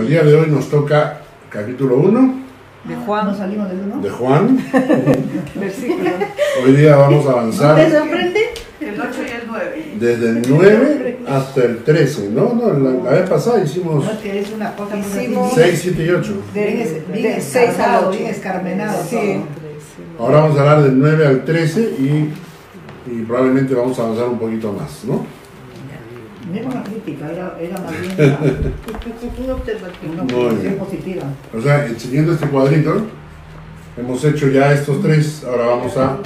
el día de hoy nos toca capítulo 1 De ¿No Juan, salimos del uno? de Juan. versículo. Hoy día vamos a ¿No te avanzar sorprende? El 8 y el 9. desde el 9 hasta el 13. No, no, la, la vez pasada hicimos No, es que es una cosa Hicimos- 6, 7 y 8. De, Bien es- bien de 6 al escarmenado, 8. bien escarmenado Sí. todo. Ahora vamos a hablar del 9 al 13 y, y probablemente vamos a avanzar un poquito más, ¿no? No era una crítica, era, era más bien una, Una observación. una observación positiva. O sea, siguiendo este cuadrito, hemos hecho ya estos tres, ahora vamos a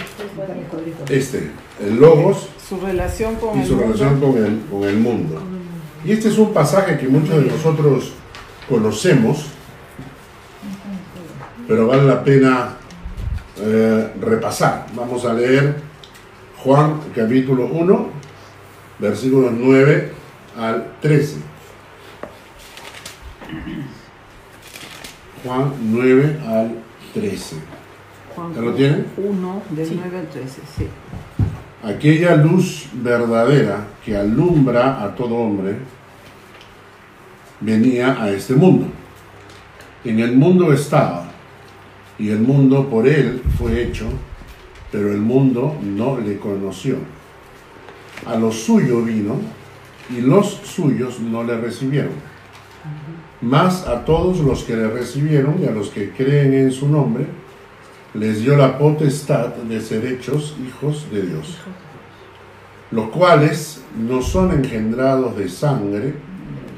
el este, el logos Su relación con y el su mundo. relación con el, con el mundo. Y este es un pasaje que muchos de nosotros conocemos, pero vale la pena eh, repasar. Vamos a leer Juan capítulo 1, versículos 9 al 13. Juan 9 al 13. Juan ¿Ya lo tienen? 1, del 9 al 13, sí. Aquella luz verdadera que alumbra a todo hombre venía a este mundo. En el mundo estaba, y el mundo por él fue hecho, pero el mundo no le conoció. A lo suyo vino, y los suyos no le recibieron. Mas a todos los que le recibieron y a los que creen en su nombre, les dio la potestad de ser hechos hijos de Dios los cuales no son engendrados de sangre,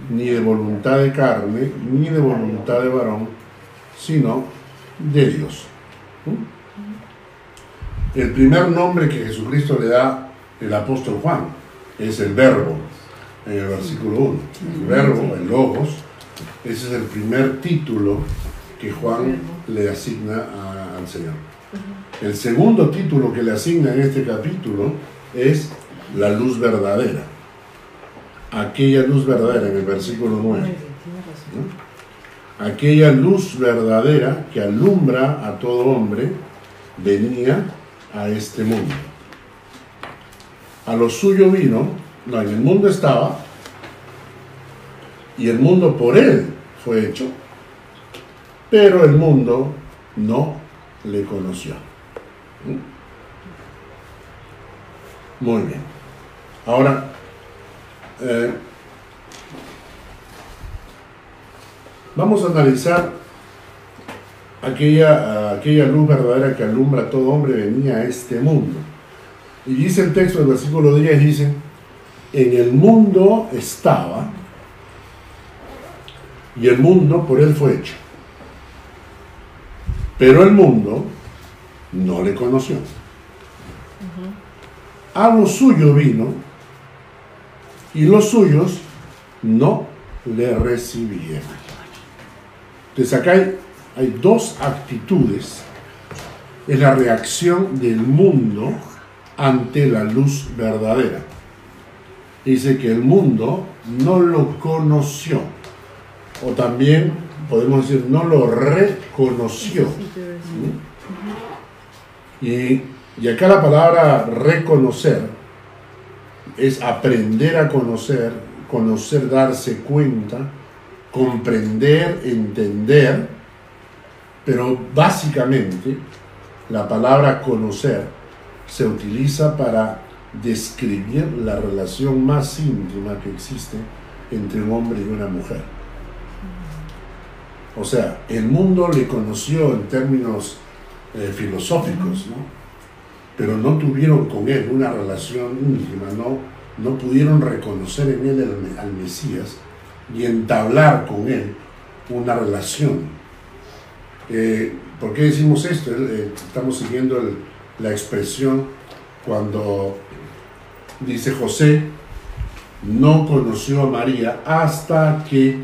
ni de voluntad de carne, ni de voluntad de varón, sino de Dios. El primer nombre que Jesucristo le da el apóstol Juan es el verbo, en el versículo 1. El verbo, el logos, ese es el primer título que Juan le asigna a- al Señor. El segundo título que le asigna en este capítulo es la luz verdadera. Aquella luz verdadera en el versículo 9. ¿no? Aquella luz verdadera que alumbra a todo hombre venía a este mundo. A lo suyo vino, no, en el mundo estaba, y el mundo por él fue hecho, pero el mundo no le conoció. ¿Mm? Muy bien. Ahora, eh, vamos a analizar aquella, aquella luz verdadera que alumbra a todo hombre venía a este mundo. Y dice el texto del versículo 10, dice, en el mundo estaba y el mundo por él fue hecho. Pero el mundo no le conoció. A lo suyo vino y los suyos no le recibieron. Entonces acá hay, hay dos actitudes. Es la reacción del mundo ante la luz verdadera. Dice que el mundo no lo conoció. O también podemos decir no lo reconoció. Y, y acá la palabra reconocer es aprender a conocer, conocer, darse cuenta, comprender, entender, pero básicamente la palabra conocer se utiliza para describir la relación más íntima que existe entre un hombre y una mujer. O sea, el mundo le conoció en términos eh, filosóficos, ¿no? pero no tuvieron con él una relación íntima, no, no pudieron reconocer en él al Mesías y entablar con él una relación. Eh, ¿Por qué decimos esto? Estamos siguiendo la expresión cuando dice José, no conoció a María hasta que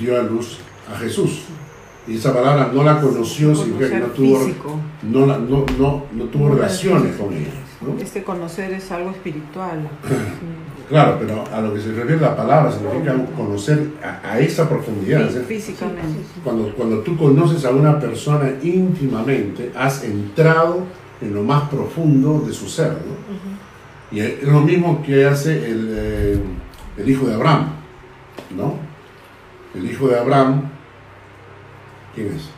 dio a luz a Jesús. Y esa palabra no la conoció, significa que no tuvo, no, la- no, no, no tuvo relaciones con ella. Este conocer es algo espiritual. Claro, pero a lo que se refiere la palabra significa conocer a, a esa profundidad. ¿sí? Físicamente. Cuando, cuando tú conoces a una persona íntimamente, has entrado en lo más profundo de su ser. ¿no? Y es lo mismo que hace el, eh, el hijo de Abraham. ¿no? el hijo de Abraham, ¿quién es?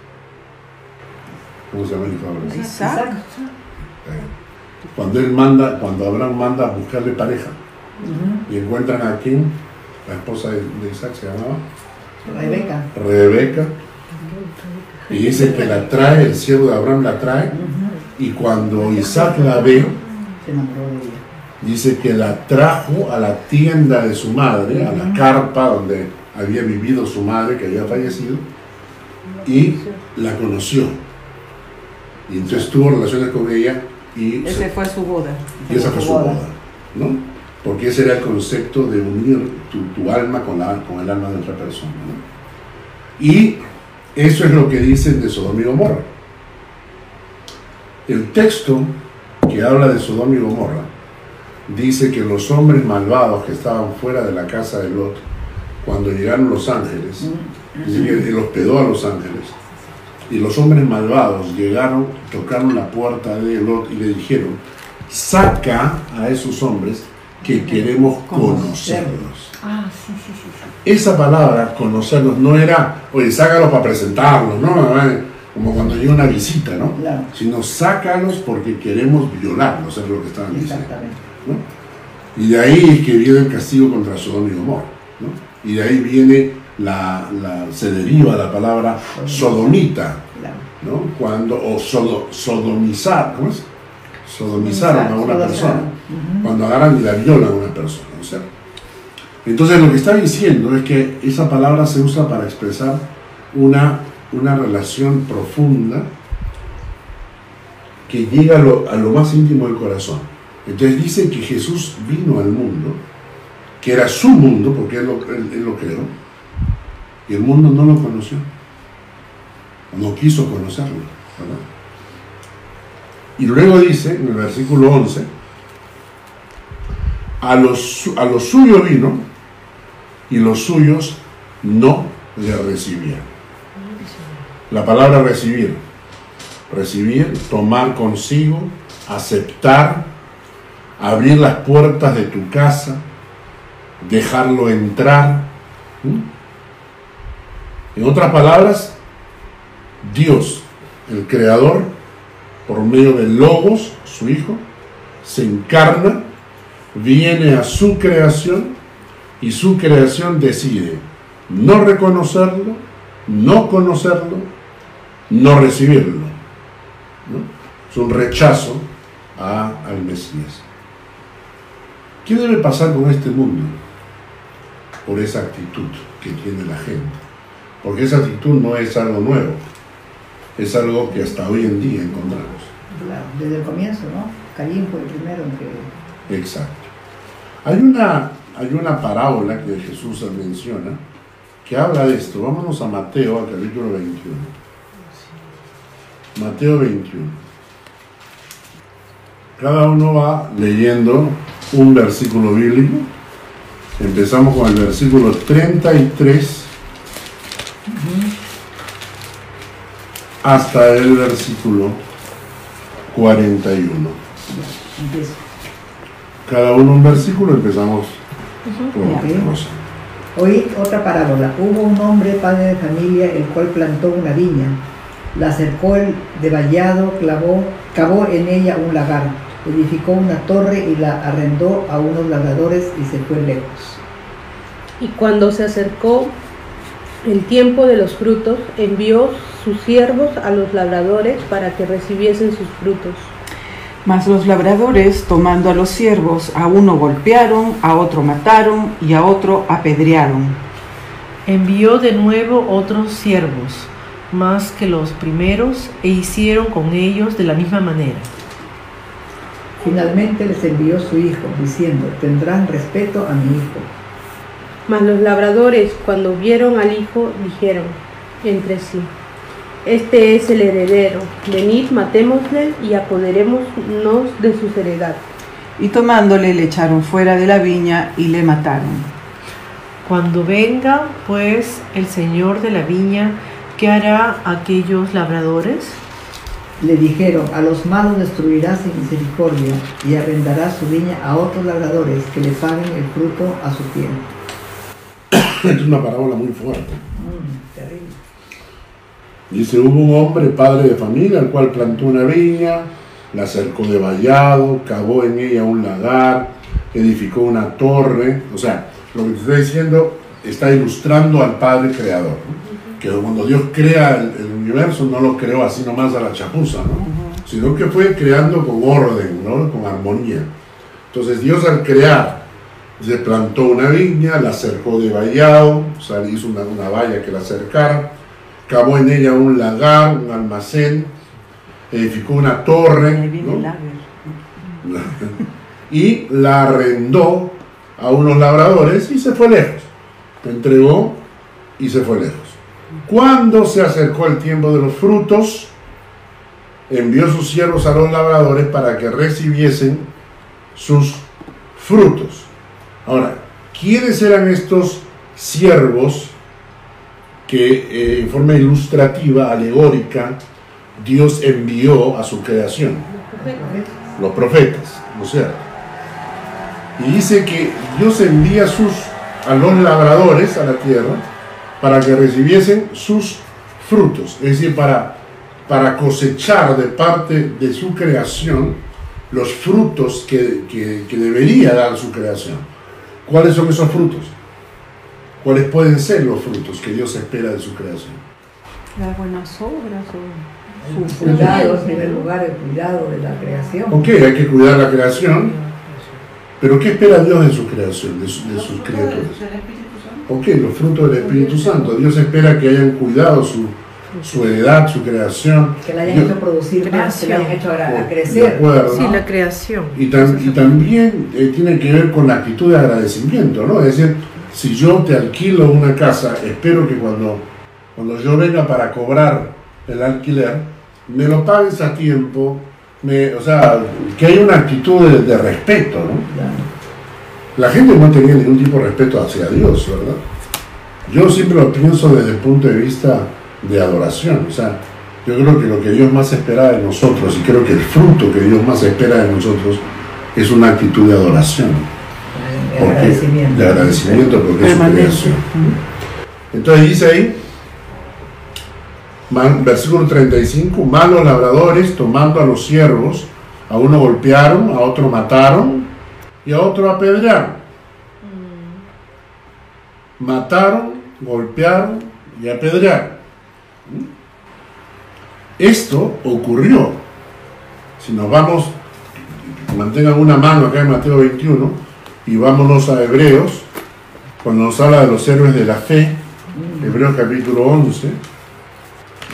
¿Cómo se llama el hijo de Abraham? Isaac. Eh, Cuando él manda, cuando Abraham manda a buscarle pareja y encuentran a quién, la esposa de, de Isaac se llamaba Rebeca. Rebeca, y dice que la trae, el siervo de Abraham la trae, y cuando Isaac la ve, Se enamoró de ella. Dice que la trajo a la tienda de su madre, a la carpa donde había vivido su madre que había fallecido, y la conoció. Y entonces tuvo relaciones con ella y, Ese fue su boda. y esa fue su boda, ¿no? Porque ese era el concepto de unir tu, tu alma con, la, con el alma de otra persona, ¿no? Y eso es lo que dicen de Sodoma y Gomorra. El texto que habla de Sodoma y Gomorra dice que los hombres malvados que estaban fuera de la casa de Lot, cuando llegaron los ángeles, dice que él hospedó a los ángeles, y los hombres malvados llegaron, tocaron la puerta de Lot y le dijeron, saca a esos hombres que queremos conocerlos. Ah, sí, sí, sí. Esa palabra, conocerlos, no era, oye, sácalos para presentarlos, ¿no? Eh, Como cuando llega una visita, ¿no? Claro. Sino sácalos porque queremos violarlos, es lo que estaban diciendo. Exactamente. ¿No? Y de ahí es que viene el castigo contra Sodoma y Gomorra. ¿no? Y de ahí viene la, la- se deriva la palabra sodomita. ¿no? Cuando, o sodo- sodomizar, ¿cómo es? Sodomizaron a una persona. Cuando agarran y la violan a una persona, ¿no es cierto? Entonces lo que está diciendo es que esa palabra se usa para expresar una, una relación profunda que llega a lo, a lo más íntimo del corazón. Entonces dice que Jesús vino al mundo, que era su mundo, porque él lo, él- él creó, y el mundo no lo conoció, no quiso conocerlo. ¿verdad? Y luego dice, en el versículo 11, a los, a los suyos vino, y los suyos no le recibieron. La palabra recibir, recibir, tomar consigo, aceptar, abrir las puertas de tu casa, dejarlo entrar. En otras palabras, Dios, el Creador, por medio de Logos, su Hijo, se encarna, viene a su creación y su creación decide no reconocerlo, no conocerlo, no recibirlo. Es un rechazo a- al Mesías. ¿Qué debe pasar con este mundo? Por esa actitud que tiene la gente. Porque esa actitud no es algo nuevo, es algo que hasta hoy en día encontramos. Claro, desde el comienzo, ¿no? Caín fue el primero en que... Exacto. Hay una, hay una parábola que Jesús menciona que habla de esto. Vámonos a Mateo, al capítulo 21. Mateo 21. Cada uno va leyendo un versículo bíblico. Empezamos con el versículo 33 hasta el versículo 41. Empiezo. Cada uno un versículo, empezamos con Ok. Rosa. Oí otra parábola. Hubo un hombre, padre de familia, el cual plantó una viña. La acercó el de vallado, clavó, cavó en ella un lagar, edificó una torre y la arrendó a unos labradores y se fue lejos. Y cuando se acercó el tiempo de los frutos, envió sus siervos a los labradores para que recibiesen sus frutos. Mas los labradores, tomando a los siervos, a uno golpearon, a otro mataron y a otro apedrearon. Envió de nuevo otros siervos, más que los primeros, e hicieron con ellos de la misma manera. Finalmente les envió su hijo, diciendo, tendrán respeto a mi hijo. Mas los labradores, cuando vieron al hijo, dijeron entre sí, Este es el heredero, venid, matémosle y apoderémonos de su heredad. Y tomándole le echaron fuera de la viña y le mataron. Cuando venga, pues, el señor de la viña, ¿qué hará a aquellos labradores? Le dijeron, a los malos destruirá sin misericordia y arrendará su viña a otros labradores que le paguen el fruto a su tiempo. es una parábola muy fuerte. Mm, terrible. Dice, hubo un hombre, padre de familia, el cual plantó una viña, la cercó de vallado, cavó en ella un lagar, edificó una torre. O sea, lo que te estoy diciendo está ilustrando al Padre Creador. ¿no? Que cuando Dios crea el, el universo, no lo creó así nomás a la chapuza, ¿no? sino que fue creando con orden, ¿no? con armonía. Entonces Dios al crear, se plantó una viña, la cercó de vallado, o sea, hizo una, una valla que la cercara, cavó en ella un lagar, un almacén, edificó una torre, ¿no? y la arrendó a unos labradores y se fue lejos. Entregó y se fue lejos. Cuando se acercó el tiempo de los frutos, envió sus siervos a los labradores para que recibiesen sus frutos. Ahora, ¿quiénes eran estos siervos que eh, en forma ilustrativa, alegórica, Dios envió a su creación? Los profetas, ¿no es? Y dice que Dios envía sus, a los labradores a la tierra para que recibiesen sus frutos, es decir, para, para cosechar de parte de su creación los frutos que, que- que debería dar su creación. ¿Cuáles son esos frutos? ¿Cuáles pueden ser los frutos que Dios espera de su creación? Las buenas obras o El su cuidado, en primer lugar, el cuidado de la creación. Ok, hay que cuidar la creación, pero ¿qué espera Dios de su creación, de, su- de sus criaturas? Ok, los frutos del Espíritu Santo. Dios espera que hayan cuidado su, su heredad, su creación. Que la hayan Dios- hecho producir más, que la hayan hecho a, a de crecer. acuerdo. Sí, la creación. Y, tam- y también eh, tiene que ver con la actitud de agradecimiento, ¿no? Es decir, si yo te alquilo una casa, espero que cuando, cuando yo venga para cobrar el alquiler, me lo pagues a tiempo, me, o sea, que haya una actitud de, de respeto, ¿no? La gente no tenía ningún tipo de respeto hacia Dios, ¿verdad? Yo siempre lo pienso desde el punto de vista de adoración. O sea, yo creo que lo que Dios más espera de nosotros, y creo que el fruto que Dios más espera de nosotros, es una actitud de adoración. De Porque- agradecimiento. De agradecimiento porque es su creación. Entonces dice ahí, versículo 35, malos labradores tomando a los siervos, a uno golpearon, a otro mataron y a otro apedrearon. Mataron, golpearon y apedrearon. ¿Mm? Esto ocurrió. Si nos vamos, mantengan una mano acá en Mateo 21 y vámonos a Hebreos, cuando nos habla de los héroes de la fe, Hebreos capítulo 11,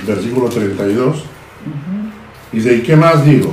versículo 32, dice, ¿y qué más digo?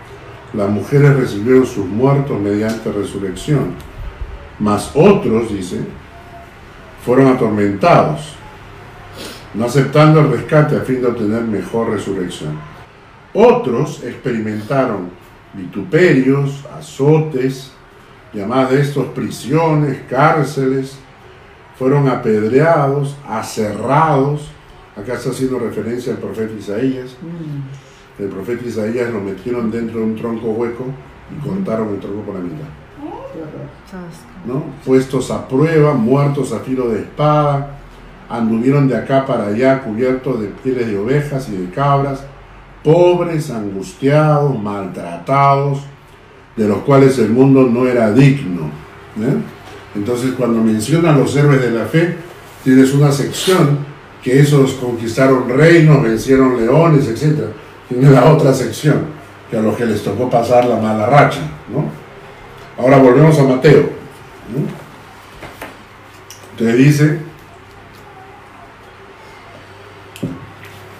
Las mujeres recibieron sus muertos mediante resurrección, mas otros, dice, fueron atormentados, no aceptando el rescate a fin de obtener mejor resurrección. Otros experimentaron vituperios, azotes, llamadas de estos prisiones, cárceles, fueron apedreados, aserrados. Acá está haciendo referencia al profeta Isaías. El profeta Isaías lo metieron dentro de un tronco hueco y cortaron el tronco por la mitad. ¿no? Puestos a prueba, muertos a filo de espada, anduvieron de acá para allá cubiertos de pieles de ovejas y de cabras, pobres, angustiados, maltratados, de los cuales el mundo no era digno. ¿eh? Entonces cuando mencionan los héroes de la fe, tienes una sección que esos conquistaron reinos, vencieron leones, etc. Tiene la otra sección, que a los que les tocó pasar la mala racha. ¿no? Ahora volvemos a Mateo. ¿no? Entonces dice,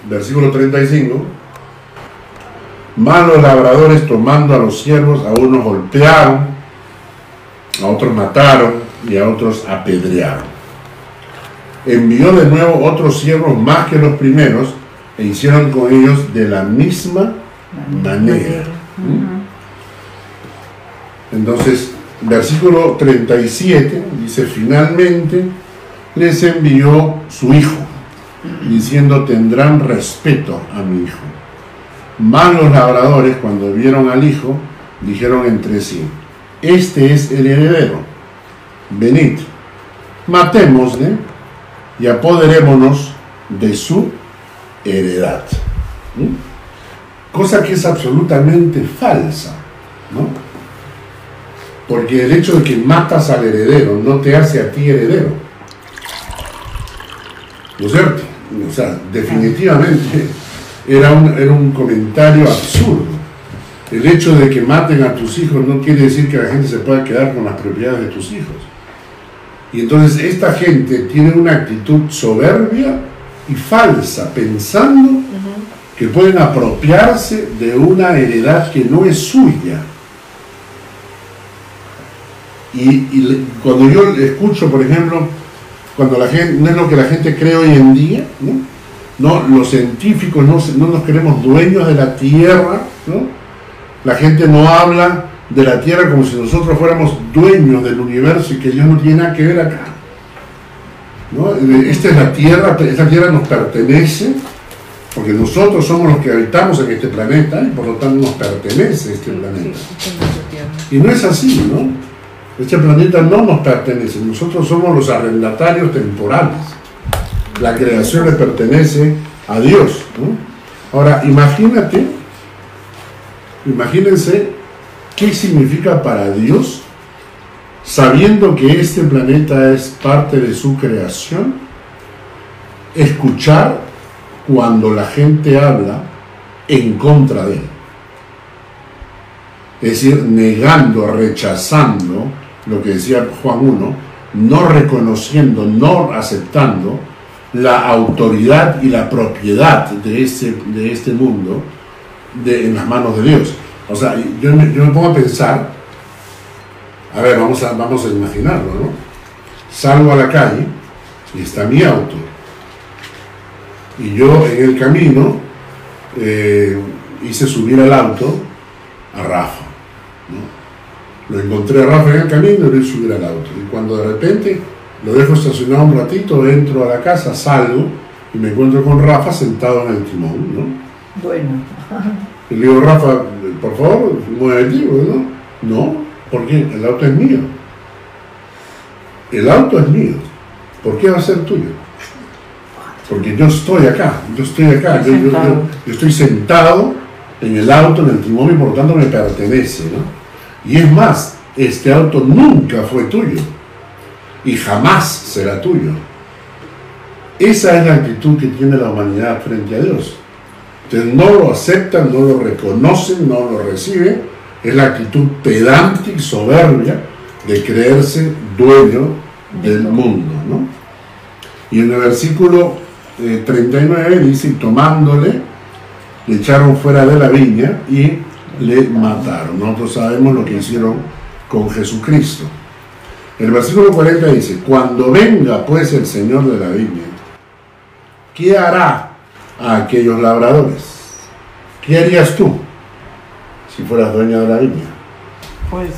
versículo 35, malos labradores tomando a los siervos, a unos golpearon, a otros mataron y a otros apedrearon. envió de nuevo otros siervos más que los primeros e hicieron con ellos de la misma manera. Entonces, versículo 37 dice, finalmente les envió su hijo, diciendo, tendrán respeto a mi hijo. Más los labradores, cuando vieron al hijo, dijeron entre sí, este es el heredero, venid, matémosle y apoderémonos de su heredad. Cosa que es absolutamente falsa, ¿no? Porque el hecho de que matas al heredero no te hace a ti heredero. ¿No es cierto? O sea, definitivamente era un, era un comentario absurdo. El hecho de que maten a tus hijos no quiere decir que la gente se pueda quedar con las propiedades de tus hijos. Y entonces esta gente tiene una actitud soberbia y falsa, pensando que pueden apropiarse de una heredad que no es suya. Y, y cuando yo escucho, por ejemplo, cuando la gente, no es lo que la gente cree hoy en día, ¿no? no los científicos no, no nos queremos dueños de la tierra, ¿no? la gente no habla de la tierra como si nosotros fuéramos dueños del universo y que Dios no tiene nada que ver acá. ¿No? Esta es la tierra, esta tierra nos pertenece, porque nosotros somos los que habitamos en este planeta y por lo tanto nos pertenece este planeta. Y no es así, ¿no? Este planeta no nos pertenece, nosotros somos los arrendatarios temporales. La creación le pertenece a Dios. ¿no? Ahora, imagínate, imagínense qué significa para Dios, sabiendo que este planeta es parte de su creación, escuchar cuando la gente habla en contra de él. Es decir, negando, rechazando lo que decía Juan 1, no reconociendo, no aceptando la autoridad y la propiedad de este, de este mundo de, en las manos de Dios. O sea, yo yo me pongo a pensar, a ver, vamos a, vamos a imaginarlo, ¿no? Salgo a la calle y está mi auto. Y yo en el camino eh, hice subir al auto a Rafa. ¿no? Lo encontré a Rafa en el camino y lo hice subir al auto. Y cuando de repente lo dejo estacionado un ratito, entro a la casa, salgo y me encuentro con Rafa sentado en el timón. ¿no? Bueno, Y le digo, Rafa, por favor, muévete, ¿no? No, porque el auto es mío. El auto es mío. ¿Por qué va a ser tuyo? Porque yo estoy acá, yo estoy acá, yo, yo- yo- yo estoy sentado en el auto, en el timón y por lo tanto me pertenece, ¿no? Y es más, este auto nunca fue tuyo y jamás será tuyo. Esa es la actitud que tiene la humanidad frente a Dios. Entonces no lo aceptan, no lo reconocen, no lo reciben. Es la actitud pedante y soberbia de creerse dueño del mundo. ¿no? Y en el versículo eh, 39 dice, y tomándole, le echaron fuera de la viña y le mataron. Nosotros sabemos lo que hicieron con Jesucristo. El versículo 40 dice, cuando venga pues el Señor de la viña, ¿qué hará a aquellos labradores? ¿Qué harías tú si fueras dueña de la viña? Pues,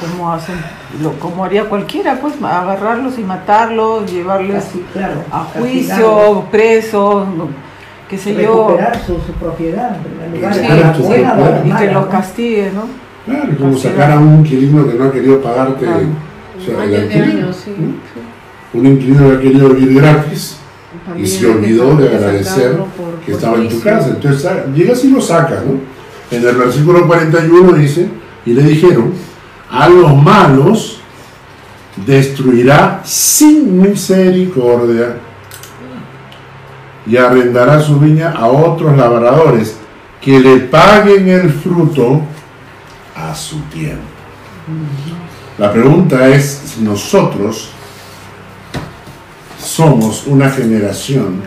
como hacen, lo, como haría cualquiera, pues agarrarlos y matarlos, llevarles así, claro. a castigarlos, juicio, presos, qué sé yo, Recuperar su, su propiedad, lugar, Sí, la buena y que los castigue, ¿no? Claro, como sacar a un inquilino que no ha querido pagarte Ah. o sea, el Años de alquiler, años, sí. ¿no? Un inquilino que ha querido vivir gratis y se olvidó de agradecer por- que por estaba en tu casa. Entonces sa- llegas y lo sacas, ¿no? En el versículo 41 dice, y le dijeron, a los malos destruirá sin misericordia y arrendará su viña a otros labradores que le paguen el fruto a su tiempo. La pregunta es si nosotros somos una generación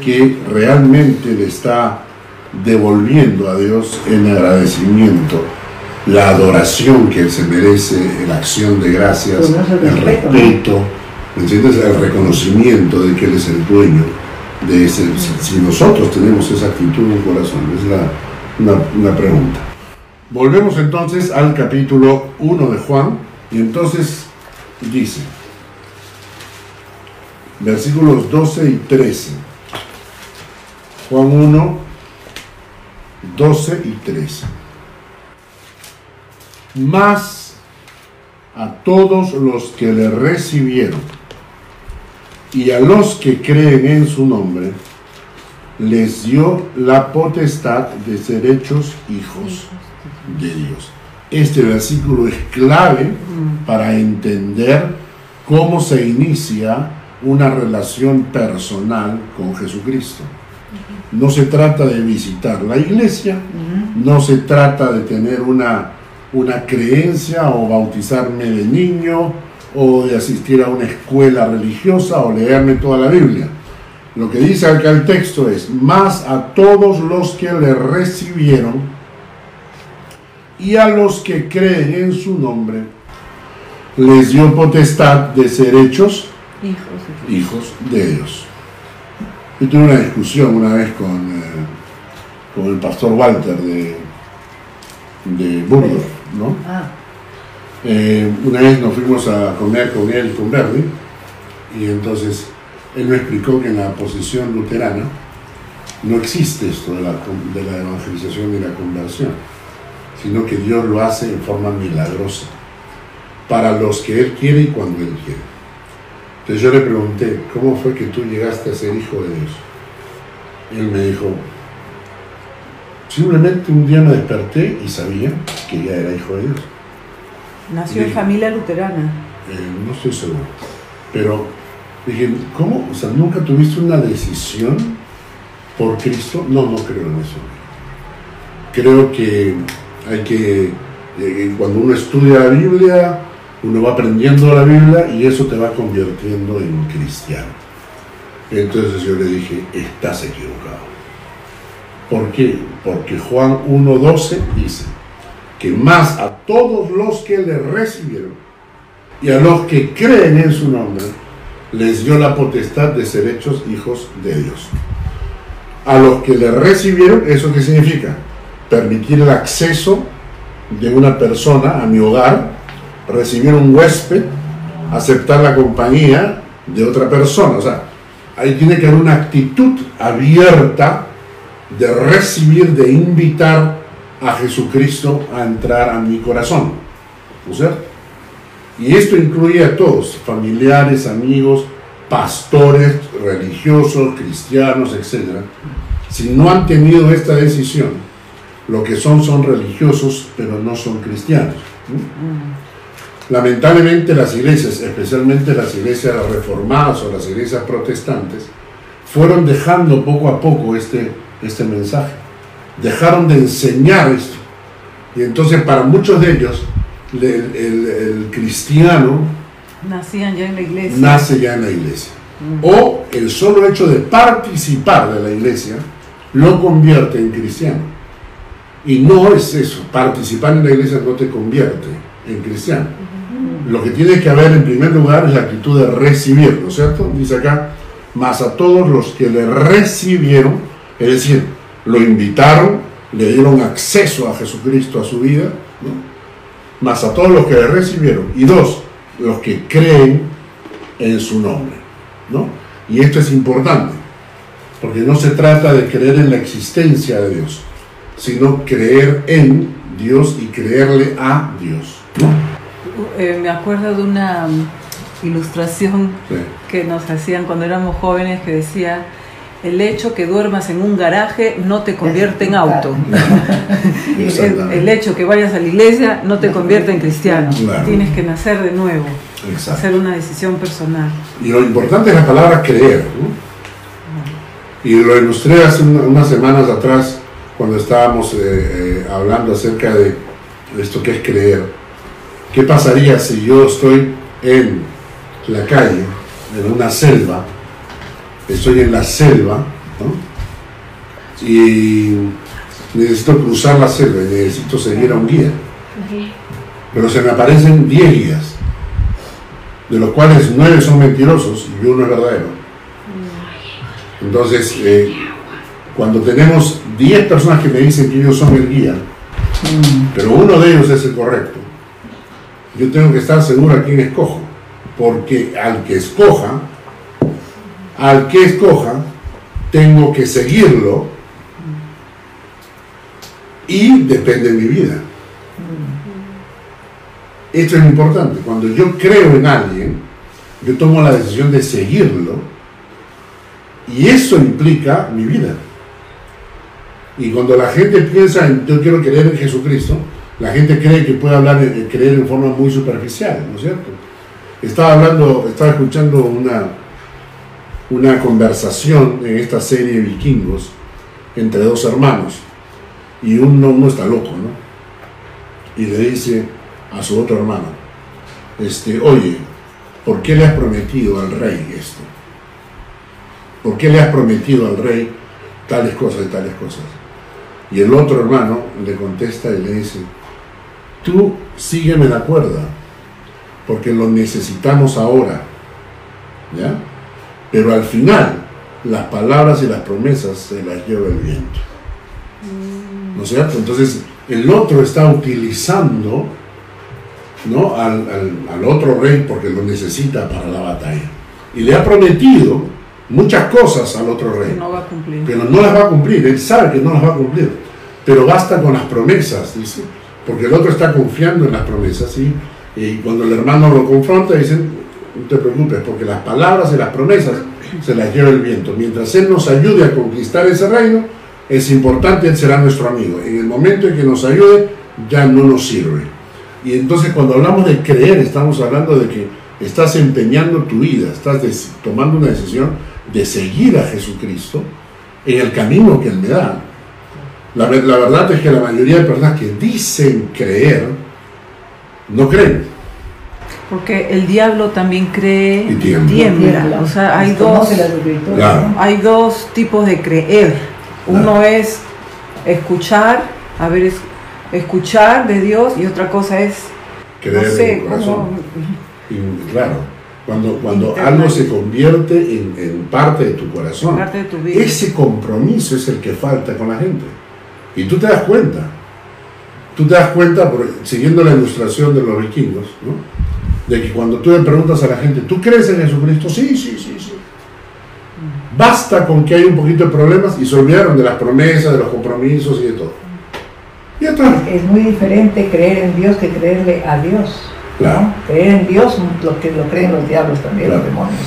que realmente le está devolviendo a Dios en agradecimiento la adoración que Él se merece, la acción de gracias, el respeto, ¿no? El reconocimiento de que Él es el dueño de ese. Si, si nosotros tenemos esa actitud en el corazón, es la, una, una pregunta. Volvemos entonces al capítulo 1 de Juan, y entonces dice, versículos 12 y 13. Juan 1, 12 y 13. Más a todos los que le recibieron y a los que creen en su nombre, les dio la potestad de ser hechos hijos de Dios. Este versículo es clave para entender cómo se inicia una relación personal con Jesucristo. No se trata de visitar la iglesia, no se trata de tener una, una creencia o bautizarme de niño o de asistir a una escuela religiosa o leerme toda la Biblia. Lo que dice acá el texto es, más a todos los que le recibieron y a los que creen en su nombre, les dio potestad de ser hechos Hijos de hijos de Dios. Yo tuve una discusión una vez con, eh, con el pastor Walter de, de Burgos, ¿no? Ah, Eh, una vez nos fuimos a comer con él y con Verdi, y entonces él me explicó que en la posición luterana no existe esto de la, de la evangelización y la conversión, sino que Dios lo hace en forma milagrosa, para los que Él quiere y cuando Él quiere. Entonces yo le pregunté, ¿cómo fue que tú llegaste a ser hijo de Dios? Y él me dijo, simplemente un día me desperté y sabía que ya era hijo de Dios. Nació en familia luterana. Eh, no estoy seguro. Pero dije, ¿cómo? O sea, ¿nunca tuviste una decisión por Cristo? No, no creo en eso. Creo que hay que, eh, cuando uno estudia la Biblia, uno va aprendiendo la Biblia y eso te va convirtiendo en cristiano. Entonces yo le dije, estás equivocado. ¿Por qué? Porque Juan 1.12 dice que más a todos los que le recibieron y a los que creen en su nombre, les dio la potestad de ser hechos hijos de Dios. A los que le recibieron, ¿eso qué significa? Permitir el acceso de una persona a mi hogar, recibir un huésped, aceptar la compañía de otra persona. O sea, ahí tiene que haber una actitud abierta de recibir, de invitar a Jesucristo a entrar a mi corazón. ¿No es cierto? Y esto incluye a todos, familiares, amigos, pastores, religiosos, cristianos, etc. Si no han tenido esta decisión, lo que son son religiosos, pero no son cristianos. ¿no? Lamentablemente las iglesias, especialmente las iglesias reformadas o las iglesias protestantes, fueron dejando poco a poco este, este mensaje. Dejaron de enseñar esto. Y entonces para muchos de ellos, el, el- el cristiano Nacían ya en la iglesia. nace ya en la iglesia. O el solo hecho de participar de la iglesia lo convierte en cristiano. Y no es eso, participar en la iglesia no te convierte en cristiano. Lo que tiene que haber en primer lugar es la actitud de recibir, ¿no es cierto? Dice acá, más a todos los que le recibieron, es decir, lo invitaron, le dieron acceso a Jesucristo a su vida, ¿no? más a todos los que le recibieron, y dos, los que creen en su nombre. ¿no? Y esto es importante, porque no se trata de creer en la existencia de Dios, sino creer en Dios y creerle a Dios. ¿no? Eh, me acuerdo de una mm, ilustración Sí. que nos hacían cuando éramos jóvenes que decía, el hecho que duermas en un garaje no te convierte en auto. El, el hecho que vayas a la iglesia no te convierte en cristiano. Claro. Tienes que nacer de nuevo, Exacto. hacer una decisión personal. Y lo importante es la palabra creer. ¿no? Y lo ilustré hace una- unas semanas atrás cuando estábamos eh, eh, hablando acerca de esto que es creer. ¿Qué pasaría si yo estoy en la calle, en una selva, estoy en la selva, ¿no? y necesito cruzar la selva y necesito seguir a un guía? Pero se me aparecen 10 guías. de los cuales nueve son mentirosos y uno es verdadero. Entonces, eh, cuando tenemos 10 personas que me dicen que ellos son el guía, pero uno de ellos es el correcto, yo tengo que estar seguro a quién escojo, porque al que escoja, al que escoja, tengo que seguirlo y depende de mi vida. Esto es importante. Cuando yo creo en alguien, yo tomo la decisión de seguirlo y eso implica mi vida. Y cuando la gente piensa en yo quiero creer en Jesucristo, la gente cree que puede hablar, de creer en forma muy superficial, ¿no es cierto? Estaba hablando, estaba escuchando una, una conversación en esta serie vikingos entre dos hermanos y uno, uno está loco, ¿no? Y le dice a su otro hermano, este, oye, ¿por qué le has prometido al rey esto? ¿Por qué le has prometido al rey tales cosas y tales cosas? Y el otro hermano le contesta y le dice, tú sígueme la cuerda, porque lo necesitamos ahora. ¿Ya? Pero al final, las palabras y las promesas se las lleva el viento. ¿No es cierto? Entonces, el otro está utilizando ¿no? al, al- al otro rey porque lo necesita para la batalla. Y le ha prometido muchas cosas al otro rey No va a cumplir. pero no las va a cumplir, él sabe que no las va a cumplir, pero basta con las promesas, dice, porque el otro está confiando en las promesas, y cuando el hermano lo confronta, dicen, no te preocupes, porque las palabras y las promesas se las lleva el viento, mientras él nos ayude a conquistar ese reino, es importante, él será nuestro amigo, en el momento en que nos ayude, ya no nos sirve. Y entonces cuando hablamos de creer, estamos hablando de que estás empeñando tu vida, estás tomando una decisión de seguir a Jesucristo en el camino que Él me da. La, la verdad es que la mayoría de personas que dicen creer, no creen. Porque el diablo también cree Y y tiembla. tiembla. O sea, hay dos, las escrituras, Claro. hay dos tipos de creer. Uno es escuchar, a ver, es- escuchar de Dios y otra cosa es, Creer no sé, en el corazón. cómo... Y, claro, cuando, cuando algo se convierte en, en parte de tu corazón, parte de tu vida. ese compromiso es el que falta con la gente. Y tú te das cuenta. Tú te das cuenta, siguiendo la ilustración de los vikingos, ¿no? de que cuando tú le preguntas a la gente, ¿tú crees en Jesucristo? Sí, sí, sí, sí. Basta con que hay un poquito de problemas y se olvidaron de las promesas, de los compromisos y de todo. Y. Es muy diferente creer en Dios que creerle a Dios. ¿No? Claro. Creer en Dios, lo que lo creen los diablos también, Claro. los demonios.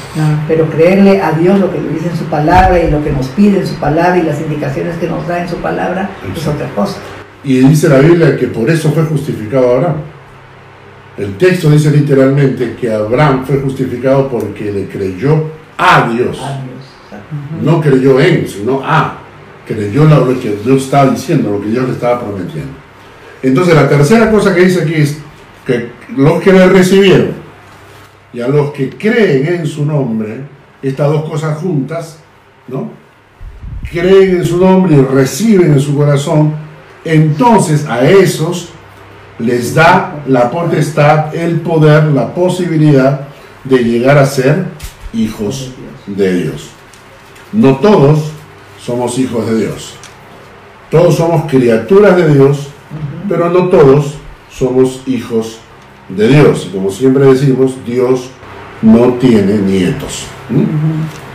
Pero creerle a Dios lo que le dice en su palabra y lo que nos pide en su palabra y las indicaciones que nos da en su palabra es otra cosa. Y dice la Biblia que por eso fue justificado Abraham. El texto dice literalmente que Abraham fue justificado porque le creyó a Dios. A Dios. No creyó en, sino a. Creyó lo que Dios estaba diciendo, lo que Dios le estaba prometiendo. Entonces la tercera cosa que dice aquí es que los que le recibieron y a los que creen en su nombre, estas dos cosas juntas, ¿no? Creen en su nombre y reciben en su corazón, entonces a esos les da la potestad, el poder, la posibilidad de llegar a ser hijos de Dios. No todos somos hijos de Dios. Todos somos criaturas de Dios, pero no todos somos hijos de Dios. Y como siempre decimos, Dios no tiene nietos. ¿Mm?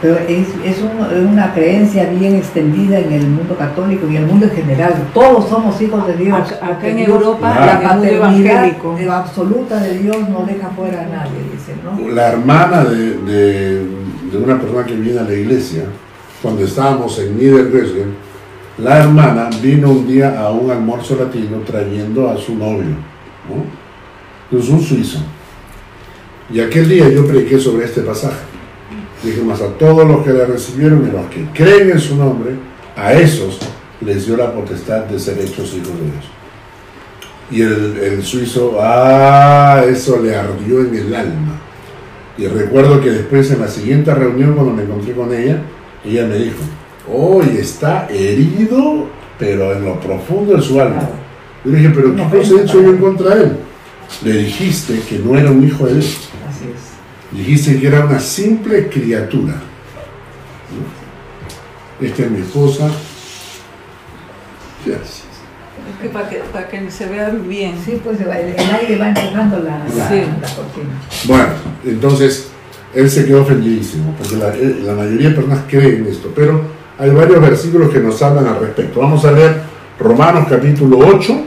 Pero es, es un- es una creencia bien extendida en el mundo católico y en el mundo en general. Todos somos hijos de Dios. Acá, acá en Dios- Europa, Claro. la paternidad de- absoluta de Dios no deja fuera a nadie, dicen, ¿no? La hermana de, de- de una persona que viene a la iglesia, cuando estábamos en Niedergösgen, la hermana vino un día a un almuerzo latino trayendo a su novio, ¿no? Es un suizo. Y aquel día yo prediqué sobre este pasaje. Dije más a todos los que la recibieron y los que creen en su nombre, a esos les dio la potestad de ser hechos hijos de Dios. Y el, el suizo, ah, eso le ardió en el alma. Y recuerdo que después en la siguiente reunión cuando me encontré con ella, ella me dijo, hoy está herido, pero en lo profundo de su alma. Yo le dije, pero ¿qué No, cosa he pero- hecho yo en contra de él? Le dijiste que no era un hijo de Dios. Así es. Dijiste que era una simple criatura. ¿no? Esta es mi esposa. Ya. Es que para, que para que se vean bien. Sí, pues el, el aire va empujando la, la, Sí. la cortina. Bueno, entonces él se quedó ofendidísimo, porque la, eh, la mayoría de personas creen esto, pero hay varios versículos que nos hablan al respecto. Vamos a leer Romanos capítulo 8,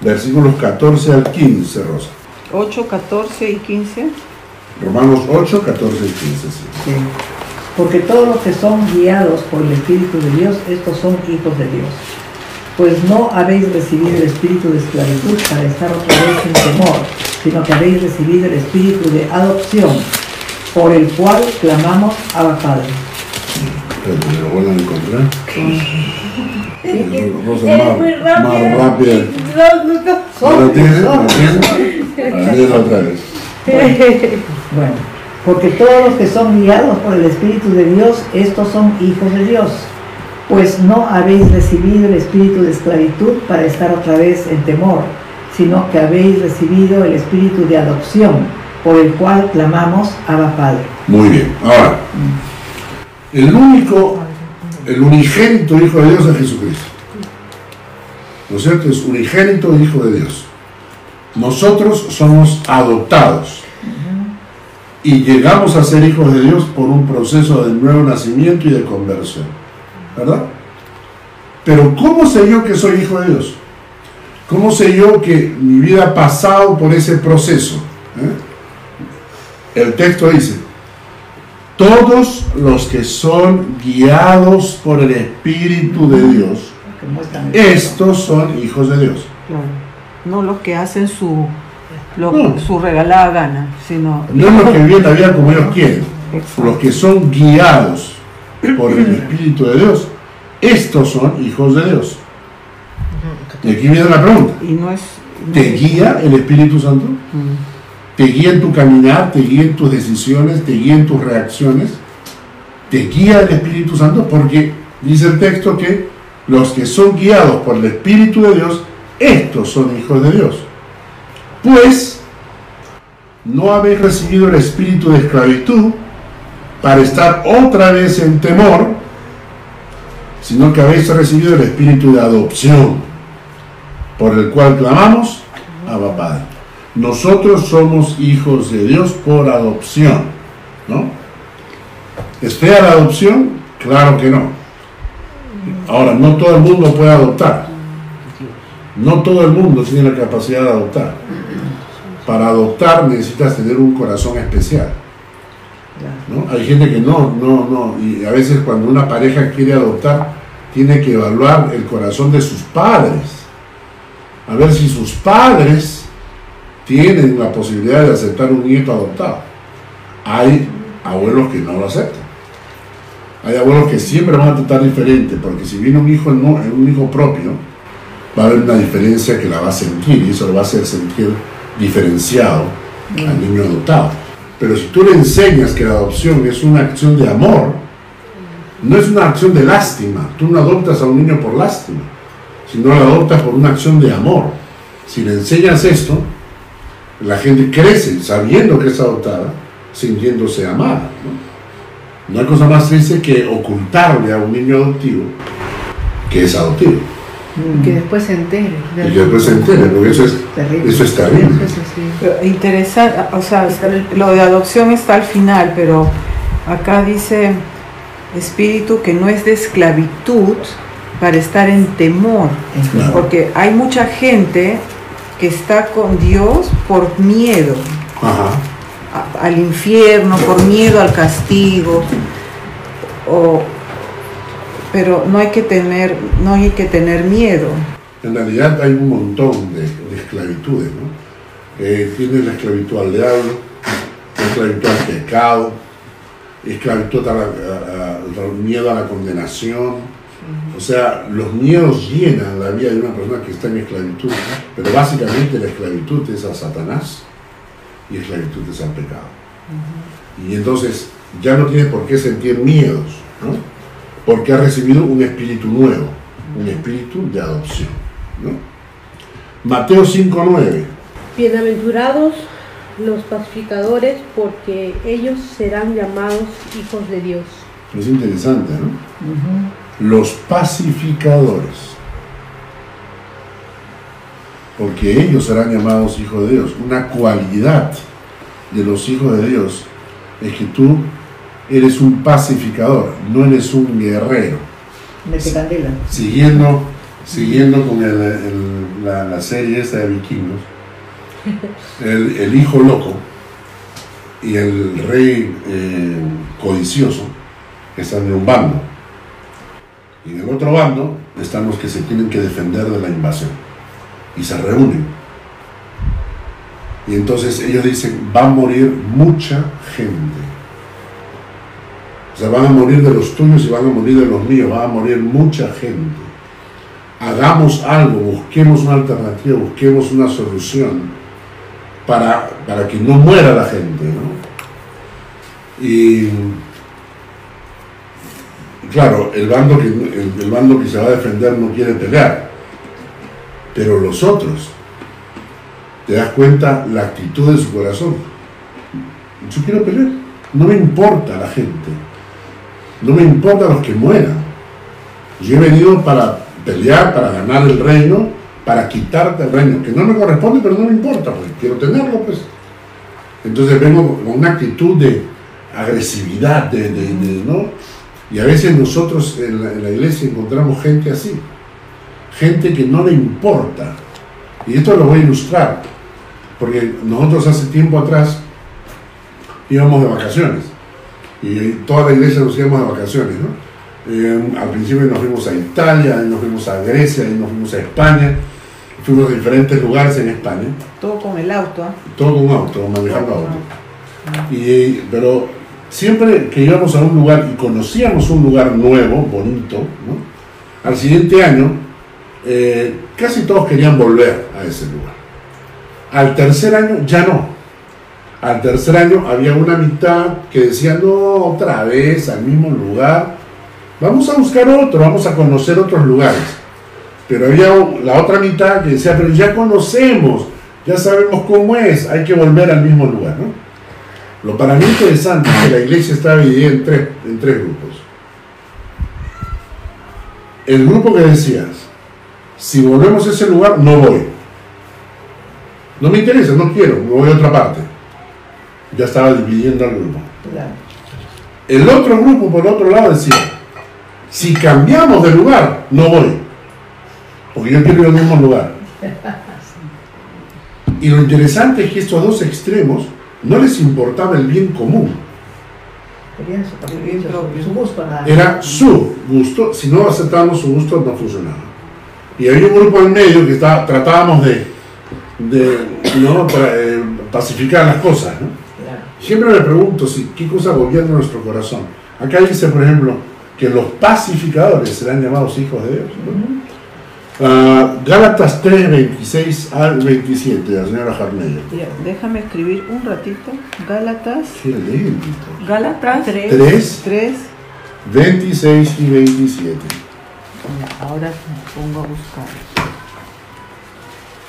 versículos 14 al 15, Rosa. 8, 14 y 15. Romanos 8, 14 y 15, sí. Sí. Porque todos los que son guiados por el Espíritu de Dios, estos son hijos de Dios. Pues no habéis recibido el espíritu de esclavitud para estar otra vez sin temor, sino que habéis recibido el espíritu de adopción, por el cual clamamos a Padre. Espérate, me lo vuelvan a encontrar. Eres muy rápido. más rápida. No, no, no. ¿No lo tienes? Bueno, porque todos los que son guiados por el Espíritu de Dios, estos son hijos de Dios. Pues no habéis recibido el espíritu de esclavitud para estar otra vez en temor, sino que habéis recibido el espíritu de adopción, por el cual clamamos Abba Padre. Muy bien. Ahora, el único, el unigénito Hijo de Dios es Jesucristo. ¿No es cierto? Es unigénito Hijo de Dios. Nosotros somos adoptados y llegamos a ser hijos de Dios por un proceso de nuevo nacimiento y de conversión. ¿Verdad? Pero ¿cómo sé yo que soy hijo de Dios? ¿Cómo sé yo que mi vida ha pasado por ese proceso? ¿Eh? El texto dice, todos los que son guiados por el Espíritu de Dios, estos son hijos de Dios. Claro. No los que hacen su, lo- No. su regalada gana, sino No es los que viven la vida como ellos quieren, Exacto. los que son guiados por el Espíritu de Dios, estos son hijos de Dios. Y aquí viene la pregunta, Y no es. no ¿te guía el Espíritu Santo? Mm. te guía en tu caminar, te guía en tus decisiones, te guía en tus reacciones, te guía el Espíritu Santo porque dice el texto que los que son guiados por el Espíritu de Dios, estos son hijos de Dios. Pues no habéis recibido el espíritu de esclavitud para estar otra vez en temor, sino que habéis recibido el espíritu de adopción, por el cual clamamos, Abba Padre. Nosotros somos hijos de Dios por adopción, ¿no? ¿Es fea la adopción? Claro que no. Ahora, no todo el mundo puede adoptar. No todo el mundo tiene la capacidad de adoptar. Para adoptar necesitas tener un corazón especial. ¿no? Hay gente que no, no, no. Y a veces cuando una pareja quiere adoptar, tiene que evaluar el corazón de sus padres. A ver si sus padres tienen la posibilidad de aceptar un nieto adoptado. Hay abuelos que no lo aceptan. Hay abuelos que siempre van a tratar diferente, porque si viene un hijo, no, un hijo propio, va a haber una diferencia que la va a sentir y eso lo va a hacer sentir diferenciado al niño adoptado. Pero si tú le enseñas que la adopción es una acción de amor, no es una acción de lástima, tú no adoptas a un niño por lástima, sino lo adoptas por una acción de amor. Si le enseñas esto, la gente crece sabiendo que es adoptada, sintiéndose amada. ¿no? No hay cosa más triste que ocultarle a un niño adoptivo que es adoptivo. Mm, Que después se entere. Y que después se entere, porque eso es, terrible. eso es terrible. Eso sí. Pero Interesante, o sea, lo de adopción está al final, pero acá dice espíritu que no es de esclavitud para estar en temor, Claro. porque hay mucha gente que está con Dios por miedo Ajá. Al infierno, por miedo al castigo, o- pero no hay que tener, no hay que tener miedo. En realidad hay un montón de, de esclavitudes, ¿no? Eh, tienes la esclavitud al diablo, la esclavitud al pecado, esclavitud al miedo a la condenación. O sea, los miedos llenan la vida de una persona que está en esclavitud, pero básicamente la esclavitud es a Satanás y esclavitud es al pecado. Y entonces ya no tienes por qué sentir miedos, ¿no? Porque has recibido un espíritu nuevo, un espíritu de adopción. ¿no? Mateo 5.9. Bienaventurados los pacificadores, porque ellos serán llamados hijos de Dios. Es interesante, ¿no? Los pacificadores. Porque ellos serán llamados hijos de Dios. Una cualidad de los hijos de Dios es que tú eres un pacificador, no eres un guerrero. Mete candela. Siguiendo, siguiendo con el- el- la, la serie esta de vikingos, el, el hijo loco y el rey eh, codicioso están en un bando. Y en el otro bando están los que se tienen que defender de la invasión. Y se reúnen. Y entonces ellos dicen, va a morir mucha gente. O sea, van a morir de los tuyos y van a morir de los míos, va a morir mucha gente. Hagamos algo, busquemos una alternativa, busquemos una solución para, para que no muera la gente, ¿no? Y claro, el bando, que, el, el bando que se va a defender no quiere pelear, pero los otros, te das cuenta la actitud de su corazón. Yo quiero pelear, no me importa la gente, no me importa los que mueran. Yo he venido para pelear, para ganar el reino, para quitarte el reino, que no me corresponde, pero no me importa, porque quiero tenerlo, pues. Entonces vengo con una actitud de agresividad, de, de- ¿no? Y a veces nosotros en la iglesia encontramos gente así, gente que no le importa. Y esto lo voy a ilustrar, porque nosotros hace tiempo atrás íbamos de vacaciones, y toda la iglesia nos íbamos de vacaciones, ¿no? Eh, al principio nos fuimos a Italia, nos fuimos a Grecia, nos fuimos a España, fuimos a diferentes lugares en España, Todo con el auto. ¿ah? todo con auto, manejando auto. Y, pero siempre que íbamos a un lugar y conocíamos un lugar nuevo, bonito, ¿no? al siguiente año eh, casi todos querían volver a ese lugar. Al tercer año ya no. Al tercer año había una mitad que decía, no, otra vez al mismo lugar, vamos a buscar otro, vamos a conocer otros lugares. Pero había la otra mitad que decía, pero ya conocemos, ya sabemos cómo es, hay que volver al mismo lugar, ¿no? Lo para mí interesante es que la iglesia está dividida en tres, en tres grupos. El grupo que decía, si volvemos a ese lugar, no voy. No me interesa, no quiero, me voy a otra parte. Ya estaba dividiendo al grupo. Claro. El otro grupo, por otro lado, decía, si cambiamos de lugar, no voy. Porque yo quiero ir al mismo lugar. Y lo interesante es que estos dos extremos no les importaba el bien común. Era su gusto. Si no aceptábamos su gusto, no funcionaba. Y había un grupo en medio que estaba- tratábamos de, de ¿no? Tra- eh, pacificar las cosas. ¿no? Claro. Siempre me pregunto si qué cosa gobierna nuestro corazón. Acá dice, por ejemplo, que los pacificadores serán llamados hijos de Dios. ¿no? Ah, Gálatas 3, 26 al 27, de la señora Jarnella. Ya, Déjame escribir un ratito. Gálatas. Qué lento. Gálatas 3. Tres. 3. 26 y 27. Ahora me pongo a buscar.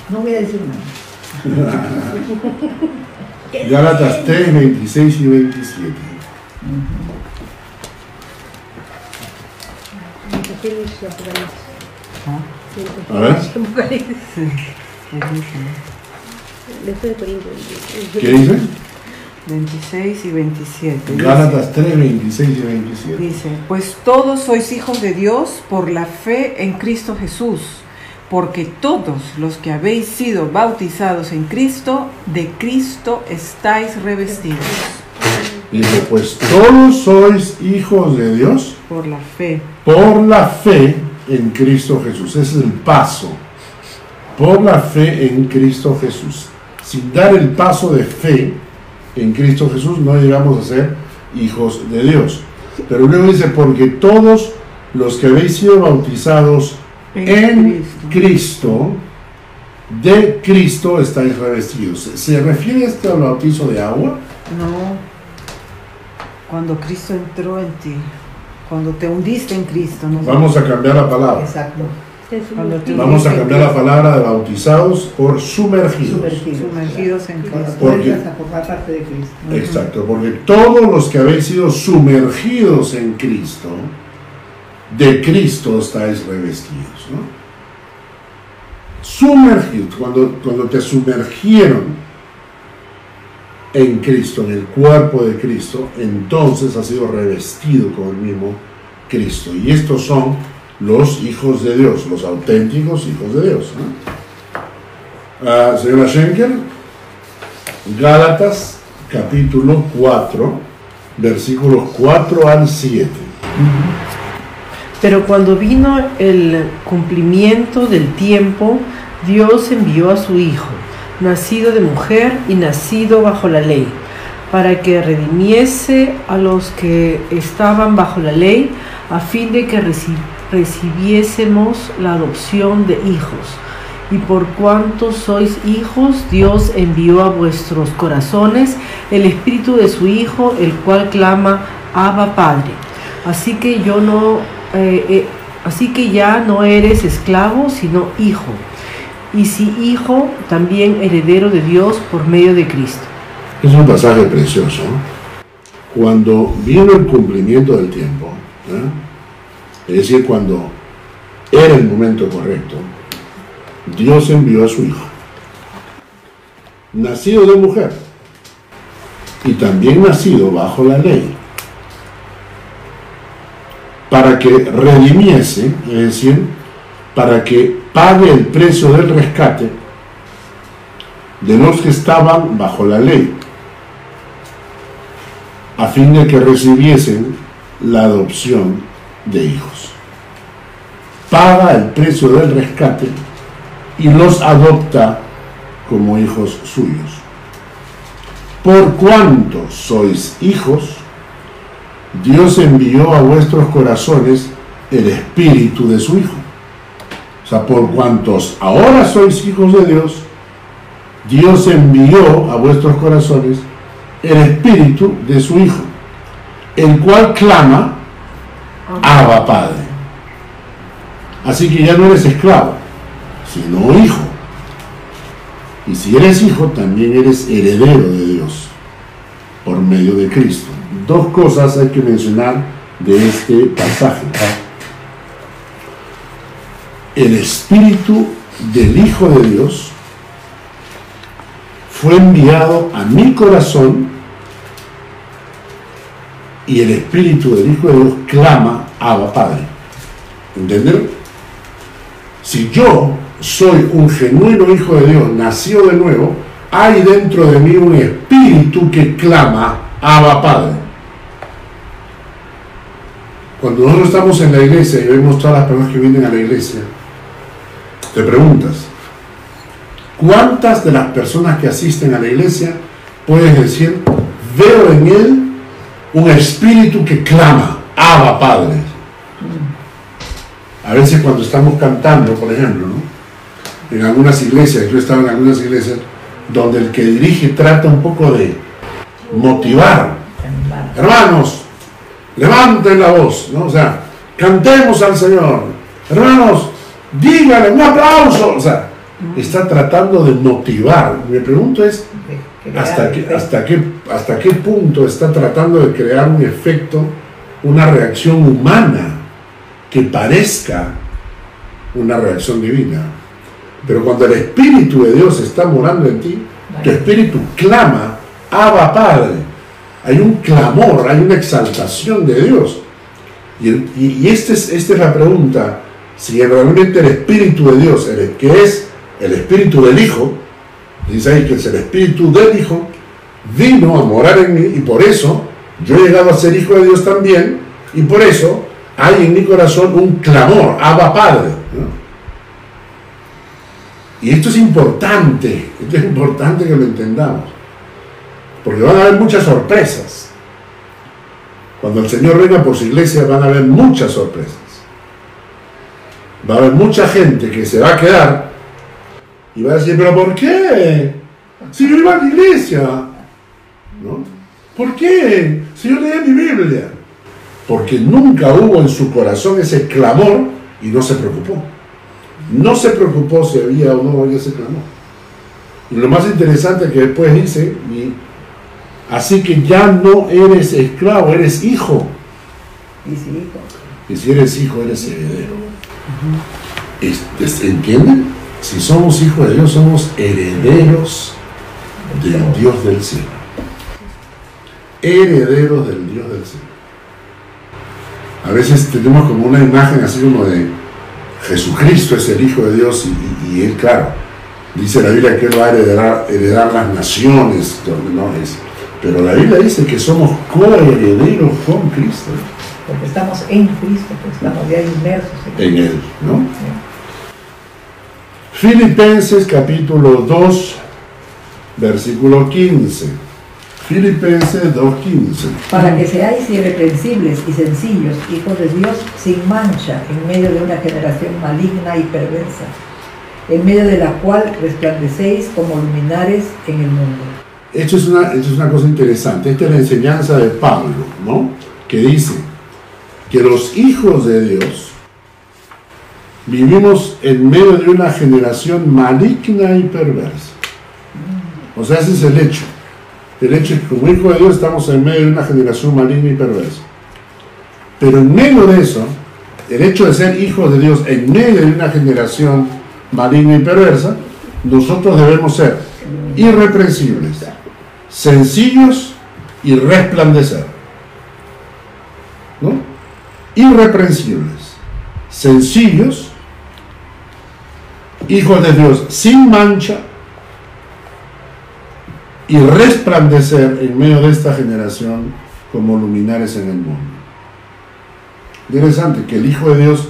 No voy a decir nada. Gálatas 3, 26 y 27. Apocalipsis, Apocalipsis. Ah, A ver. Apocalipsis. sí, buenísimo. Después de Corintios. ¿Qué dice? 26 y 27. Dice- Gálatas 3, 26 y 27. Dice, pues todos sois hijos de Dios por la fe en Cristo Jesús, porque todos los que habéis sido bautizados en Cristo, de Cristo estáis revestidos Dice, pues todos sois hijos de Dios por la fe. por la fe en Cristo Jesús. Ese es el paso. Por la fe en Cristo Jesús. Sin dar el paso de fe en Cristo Jesús no llegamos a ser hijos de Dios. Pero luego dice, porque todos los que habéis sido bautizados en Cristo, de Cristo estáis revestidos. ¿Se- ¿Se refiere esto al bautizo de agua? No, cuando Cristo entró en ti, cuando te hundiste en Cristo, ¿no? Vamos a cambiar la palabra. Exacto. Tú- Vamos a cambiar la palabra de bautizados por sumergidos. Sumergidos. Sumergidos en Cristo. Porque- parte de Cristo. Exacto, porque todos los que habéis sido sumergidos en Cristo, de Cristo estáis revestidos. ¿no? Sumergidos, cuando, cuando te sumergieron en Cristo, en el cuerpo de Cristo, entonces has sido revestido con el mismo Cristo. Y estos son los hijos de Dios, los auténticos hijos de Dios. Ah, señora Schenker, Gálatas capítulo 4, versículos 4 al 7. Pero cuando vino el cumplimiento del tiempo, Dios envió a su Hijo, nacido de mujer y nacido bajo la ley, para que redimiese a los que estaban bajo la ley, a fin de que reci- recibiésemos la adopción de hijos. Y por cuanto sois hijos, Dios envió a vuestros corazones el espíritu de su Hijo, el cual clama, Abba Padre. Así que yo no, eh, eh, así que ya no eres esclavo, sino hijo. Y si hijo, también heredero de Dios por medio de Cristo. Es un pasaje precioso. Cuando vino el cumplimiento del tiempo, ¿eh? Es decir, cuando era el momento correcto, Dios envió a su Hijo, nacido de mujer y también nacido bajo la ley, para que redimiese, es decir, para que pague el precio del rescate de los que estaban bajo la ley, a fin de que recibiesen la adopción de hijos. Paga el precio del rescate y los adopta como hijos suyos. Por cuanto sois hijos, Dios envió a vuestros corazones el espíritu de su Hijo. O sea, por cuantos ahora sois hijos de Dios, Dios envió a vuestros corazones el espíritu de su Hijo, el cual clama, Abba Padre. Así que ya no eres esclavo, sino hijo. Y si eres hijo, también eres heredero de Dios por medio de Cristo. Dos cosas hay que mencionar de este pasaje. El espíritu del Hijo de Dios fue enviado a mi corazón y el espíritu del Hijo de Dios clama Abba Padre. ¿Entendieron? Si yo soy un genuino hijo de Dios, nacido de nuevo, hay dentro de mí un espíritu que clama Abba Padre. Cuando nosotros estamos en la iglesia y vemos todas las personas que vienen a la iglesia, te preguntas, ¿cuántas de las personas que asisten a la iglesia puedes decir, veo en él un espíritu que clama, Abba Padre? A veces cuando estamos cantando, por ejemplo, ¿no? en algunas iglesias, yo he estado en algunas iglesias, donde el que dirige trata un poco de motivar. Hermanos, levanten la voz, ¿no? O sea, cantemos al Señor. Hermanos, díganle un aplauso. O sea, está tratando de motivar. Mi pregunta es, ¿hasta qué, hasta qué, hasta qué punto está tratando de crear un efecto, una reacción humana que parezca una reacción divina? Pero cuando el Espíritu de Dios está morando en ti, tu espíritu clama, Abba Padre. Hay un clamor, hay una exaltación de Dios. Y, el- y- y esta es, esta es la pregunta, si realmente el Espíritu de Dios, el, que es el Espíritu del Hijo, dice ahí que es el Espíritu del Hijo, vino a morar en mí y por eso yo he llegado a ser hijo de Dios también y por eso hay en mi corazón un clamor, Abba Padre. Y esto es importante, esto es importante que lo entendamos, porque van a haber muchas sorpresas. Cuando el Señor venga por su iglesia van a haber muchas sorpresas. Va a haber mucha gente que se va a quedar y va a decir, pero ¿por qué? Si yo iba a la iglesia, ¿no? ¿Por qué? Si yo leía mi Biblia. Porque nunca hubo en su corazón ese clamor y no se preocupó. No se preocupó si había o no había ese clamor. Y lo más interesante que después dice, y, así que ya no eres esclavo, eres hijo. Y sí, hijo. Y si eres hijo, eres heredero. ¿Entienden? Si somos hijos de Dios, somos herederos del Dios del cielo. Herederos del Dios del cielo. A veces tenemos como una imagen así como de Jesucristo es el Hijo de Dios y, y- y Él, claro, dice la Biblia que Él va a heredar, heredar las naciones, no es. Pero la Biblia dice que somos coherederos con Cristo Porque estamos en Cristo, pues estamos ya inmersos en en Él, ¿no? Filipenses capítulo 2, versículo 15. Filipenses 2.15. para que seáis irreprensibles y sencillos, hijos de Dios, sin mancha, en medio de una generación maligna y perversa, en medio de la cual resplandecéis como luminares en el mundo. Esto es, una, esto es una cosa interesante. Esta es la enseñanza de Pablo, ¿no? Que dice que los hijos de Dios vivimos en medio de una generación maligna y perversa. O sea, ese es el hecho. El hecho es que como hijos de Dios estamos en medio de una generación maligna y perversa. Pero en medio de eso, el hecho de ser hijos de Dios en medio de una generación maligna y perversa, nosotros debemos ser irreprensibles, sencillos y resplandecer. ¿No? Irreprensibles, sencillos, hijos de Dios sin mancha y resplandecer en medio de esta generación como luminares en el mundo. Interesante que el Hijo de Dios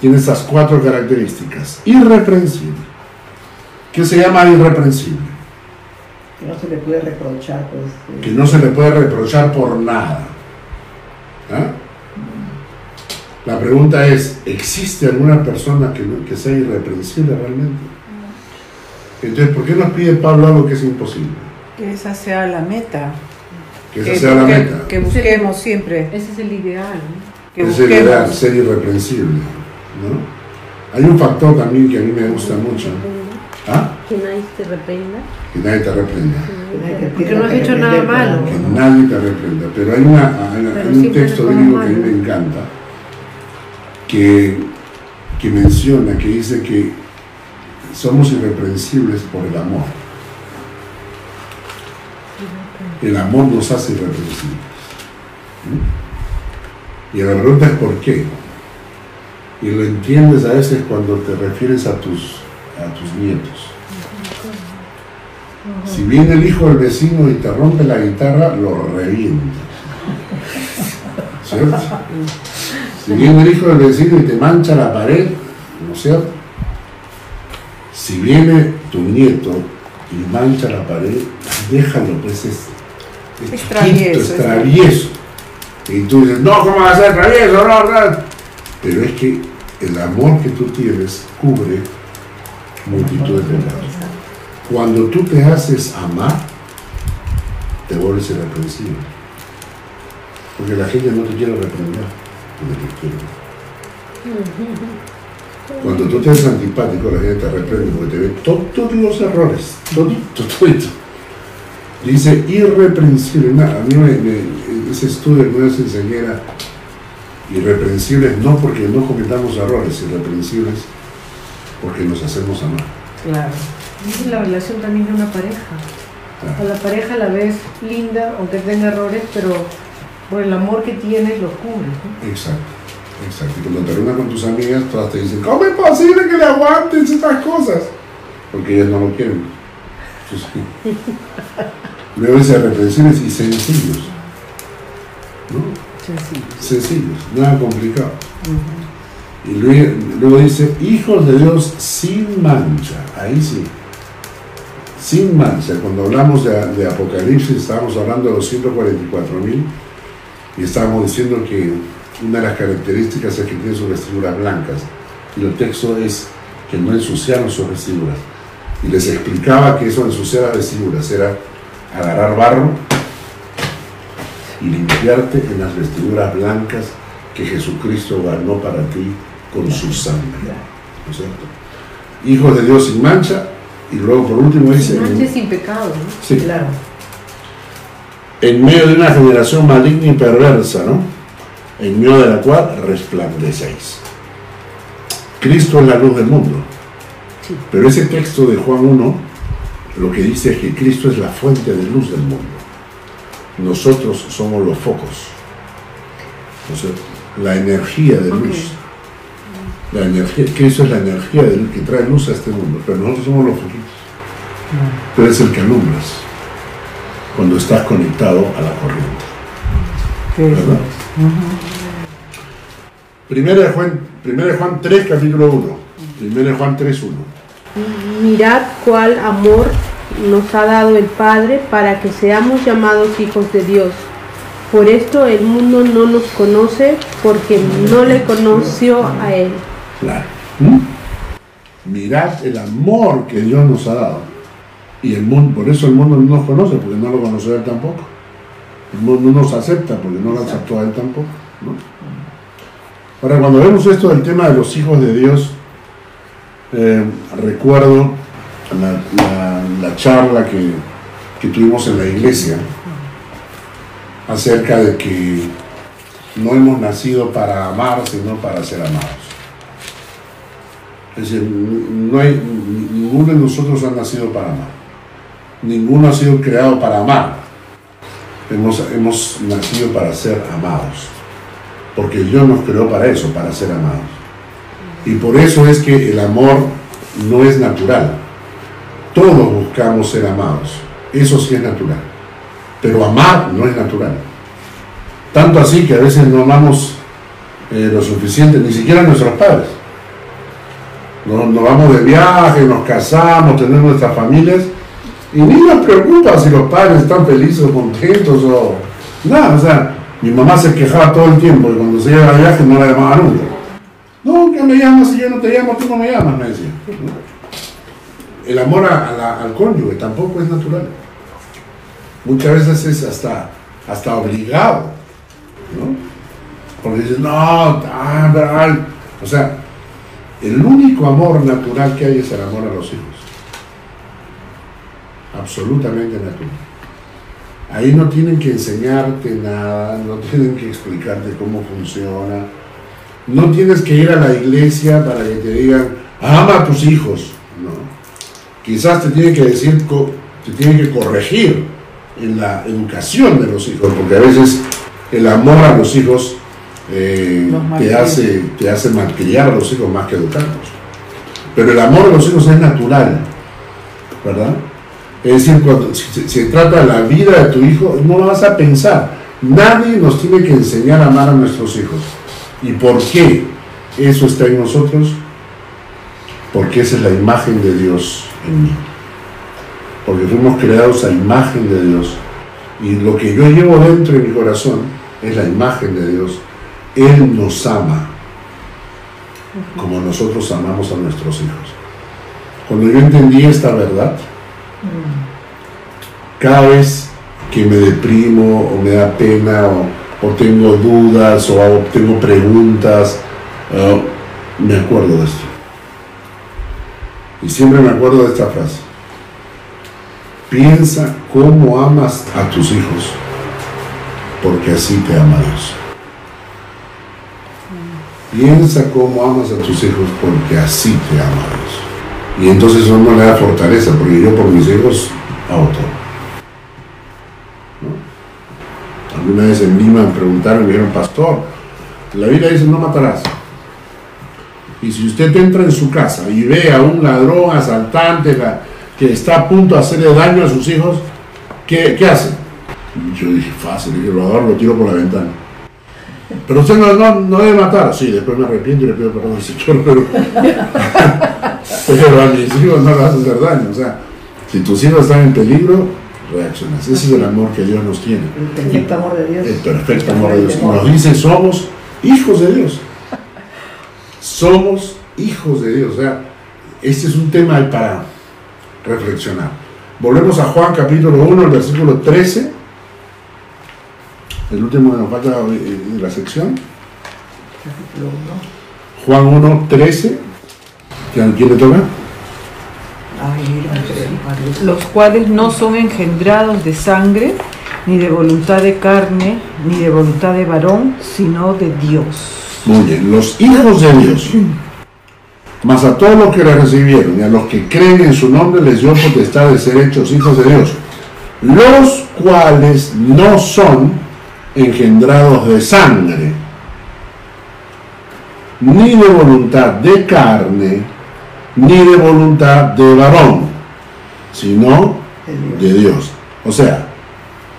tiene esas cuatro características. Irreprensible. ¿Qué se llama irreprensible? Que no se le puede reprochar, pues. eh, Que no se le puede reprochar por nada. ¿Ah? La pregunta es, ¿existe alguna persona que, que sea irreprensible realmente? Entonces, ¿por qué nos pide Pablo algo que es imposible? Que esa sea la meta. Que esa sea la que- meta. que busquemos siempre. Ese es el ideal. ¿no? Que es el ideal, ser irreprensible. ¿no? Hay un factor también que a mí me gusta mucho. ¿Ah? Que nadie te reprenda. Que nadie te reprenda. Porque no has hecho nada malo. Que nadie te reprenda. Pero hay, una, hay, Pero hay un texto bíblico que a mí me encanta que, que menciona, que dice que somos irreprensibles por el amor. El amor nos hace irreprensibles. ¿Mm? Y la pregunta es por qué. Y lo entiendes a veces cuando te refieres a tus, a tus nietos. Si viene el hijo del vecino y te rompe la guitarra, lo revienta. ¿Cierto? Si viene el hijo del vecino y te mancha la pared, ¿no es cierto? Si viene tu nieto y mancha la pared, déjalo, pues es, es Es travieso, es es travieso. Y tú dices, no, ¿cómo va a ser travieso? No, no. Pero es que el amor que tú tienes cubre multitud de pecados. Cuando tú te haces amar, te vuelves irreprensible. Porque la gente no te quiere reprender, porque te quiere. Cuando tú te eres antipático, la gente te reprende porque te ve to- todos los errores, todo, todo, Dice irreprensible. A mí me- me- ese estudio que enseñé era irreprensibles no porque no cometamos errores, irreprensibles porque nos hacemos amar. Claro. Es la relación también de una pareja. A la pareja la ves linda, aunque tenga errores, pero por el amor que tienes los cubres. ¿no? Exacto, exacto. Y cuando te reúnes con tus amigas, todas te dicen, ¿cómo es posible que le aguantes estas cosas? Porque ellas no lo quieren. Entonces, luego dice reprensibles y sencillos. ¿no? Sencillo. Sencillos, nada complicado. Y luego, luego dice, hijos de Dios sin mancha. Ahí sí. Sin mancha. Cuando hablamos de, de Apocalipsis, estábamos hablando de los 144 mil y estábamos diciendo que una de las características es que tienen sus vestiduras blancas. Y el texto es que no ensuciaron sus vestiduras. Y les explicaba que eso de ensuciar las vestiduras era agarrar barro y limpiarte en las vestiduras blancas que Jesucristo ganó para ti con su sangre. ¿no es cierto? Hijos de Dios sin mancha, y luego por último dice, Mancha sin pecado, ¿no? sí, Claro. en medio de una generación maligna y perversa, ¿no? En medio de la cual resplandecéis. Cristo es la luz del mundo. Sí. Pero ese texto de Juan 1 lo que dice es que Cristo es la fuente de luz del mundo. Nosotros somos los focos. O sea, la energía de luz. La energía, Cristo es la energía de luz que trae luz a este mundo, pero nosotros somos los foquitos. Tú eres el que alumbras cuando estás conectado a la corriente. ¿verdad? Primera de Juan, primera de Juan 3, capítulo 1. Primera de Juan 3, 1. Mirad cuál amor nos ha dado el Padre para que seamos llamados hijos de Dios. Por esto el mundo no nos conoce porque no le conoció a Él. Claro. ¿Mm? Mirad el amor que Dios nos ha dado. Y el mundo, por eso el mundo no nos conoce, porque no lo conoció a Él tampoco. No nos acepta, porque no lo aceptó a Él tampoco. ¿no? Ahora, cuando vemos esto del tema de los hijos de Dios, eh, recuerdo la, la- la charla que, que tuvimos en la iglesia acerca de que no hemos nacido para amar, sino para ser amados. Es decir, no hay, ninguno de nosotros ha nacido para amar. Ninguno ha sido creado para amar. Hemos, hemos nacido para ser amados. Porque Dios nos creó para eso, para ser amados. Y por eso es que el amor no es natural. Todos buscamos ser amados. Eso sí es natural. Pero amar no es natural. Tanto así que a veces no amamos eh, lo suficiente, ni siquiera a nuestros padres. Nos, nos vamos de viaje, nos casamos, tenemos nuestras familias y ni nos preocupa si los padres están felices o contentos o nada. O sea, mi mamá se quejaba todo el tiempo y cuando se iba de viaje no la llamaba nunca. No, que me llamas si yo no te llamo, tú no me llamas, me decía. El amor a- a la- al cónyuge tampoco es natural. Muchas veces es hasta, hasta obligado. ¿no? Porque dices, no, ah, tal". o sea, el único amor natural que hay es el amor a los hijos. Absolutamente natural. Ahí no tienen que enseñarte nada, no tienen que explicarte cómo funciona. No tienes que ir a la iglesia para que te digan, ama a tus hijos. No. Quizás te tienen que decir, te tienen que corregir en la educación de los hijos, porque a veces el amor a los hijos eh, Los te, hace, te hace malcriar a los hijos más que educarlos. Pero el amor a los hijos es natural, ¿verdad? Es decir, cuando se trata de la vida de tu hijo, no lo vas a pensar. Nadie nos tiene que enseñar a amar a nuestros hijos. ¿Y por qué eso está en nosotros? Porque esa es la imagen de Dios en mí. Porque fuimos creados a imagen de Dios. Y lo que yo llevo dentro de mi corazón es la imagen de Dios. Él nos ama como nosotros amamos a nuestros hijos. Cuando yo entendí esta verdad, cada vez que me deprimo o me da pena o, o tengo dudas o tengo preguntas, eh, me acuerdo de esto. Y siempre me acuerdo de esta frase. Piensa cómo amas a tus hijos, porque así te ama Dios. Piensa cómo amas a tus hijos, porque así te ama Dios. Y entonces eso no le da fortaleza, porque yo por mis hijos hago todo. ¿No? Alguna vez en Lima me preguntaron, me dijeron, pastor, la Biblia dice no matarás. Y si usted entra en su casa y ve a un ladrón, asaltante, que está a punto de hacerle daño a sus hijos, ¿qué, qué hace? Yo dije, fácil, lo agarro, lo tiro por la ventana. Pero usted no, no, no debe matar. Sí, después me arrepiento y le pido perdón al Señor, pero, pero a mis hijos no les vas a hacer daño. O sea, si tus hijos están en peligro, reaccionas. Ese es el amor que Dios nos tiene. El perfecto amor de Dios. El perfecto amor de Dios. Nos dice, somos hijos de Dios. Somos hijos de Dios. O sea, este es un tema para reflexionar. Volvemos a Juan capítulo 1, el versículo 13. El último que nos falta en la sección. Juan 1, 13. ¿Quién le toca? Los cuales no son engendrados de sangre, ni de voluntad de carne, ni de voluntad de varón, sino de Dios. Muy bien, los hijos de Dios. Mas a todos los que le recibieron y a los que creen en su nombre les dio potestad de ser hechos hijos de Dios. Los cuales no son engendrados de sangre, ni de voluntad de carne, ni de voluntad de varón, sino De Dios. O sea,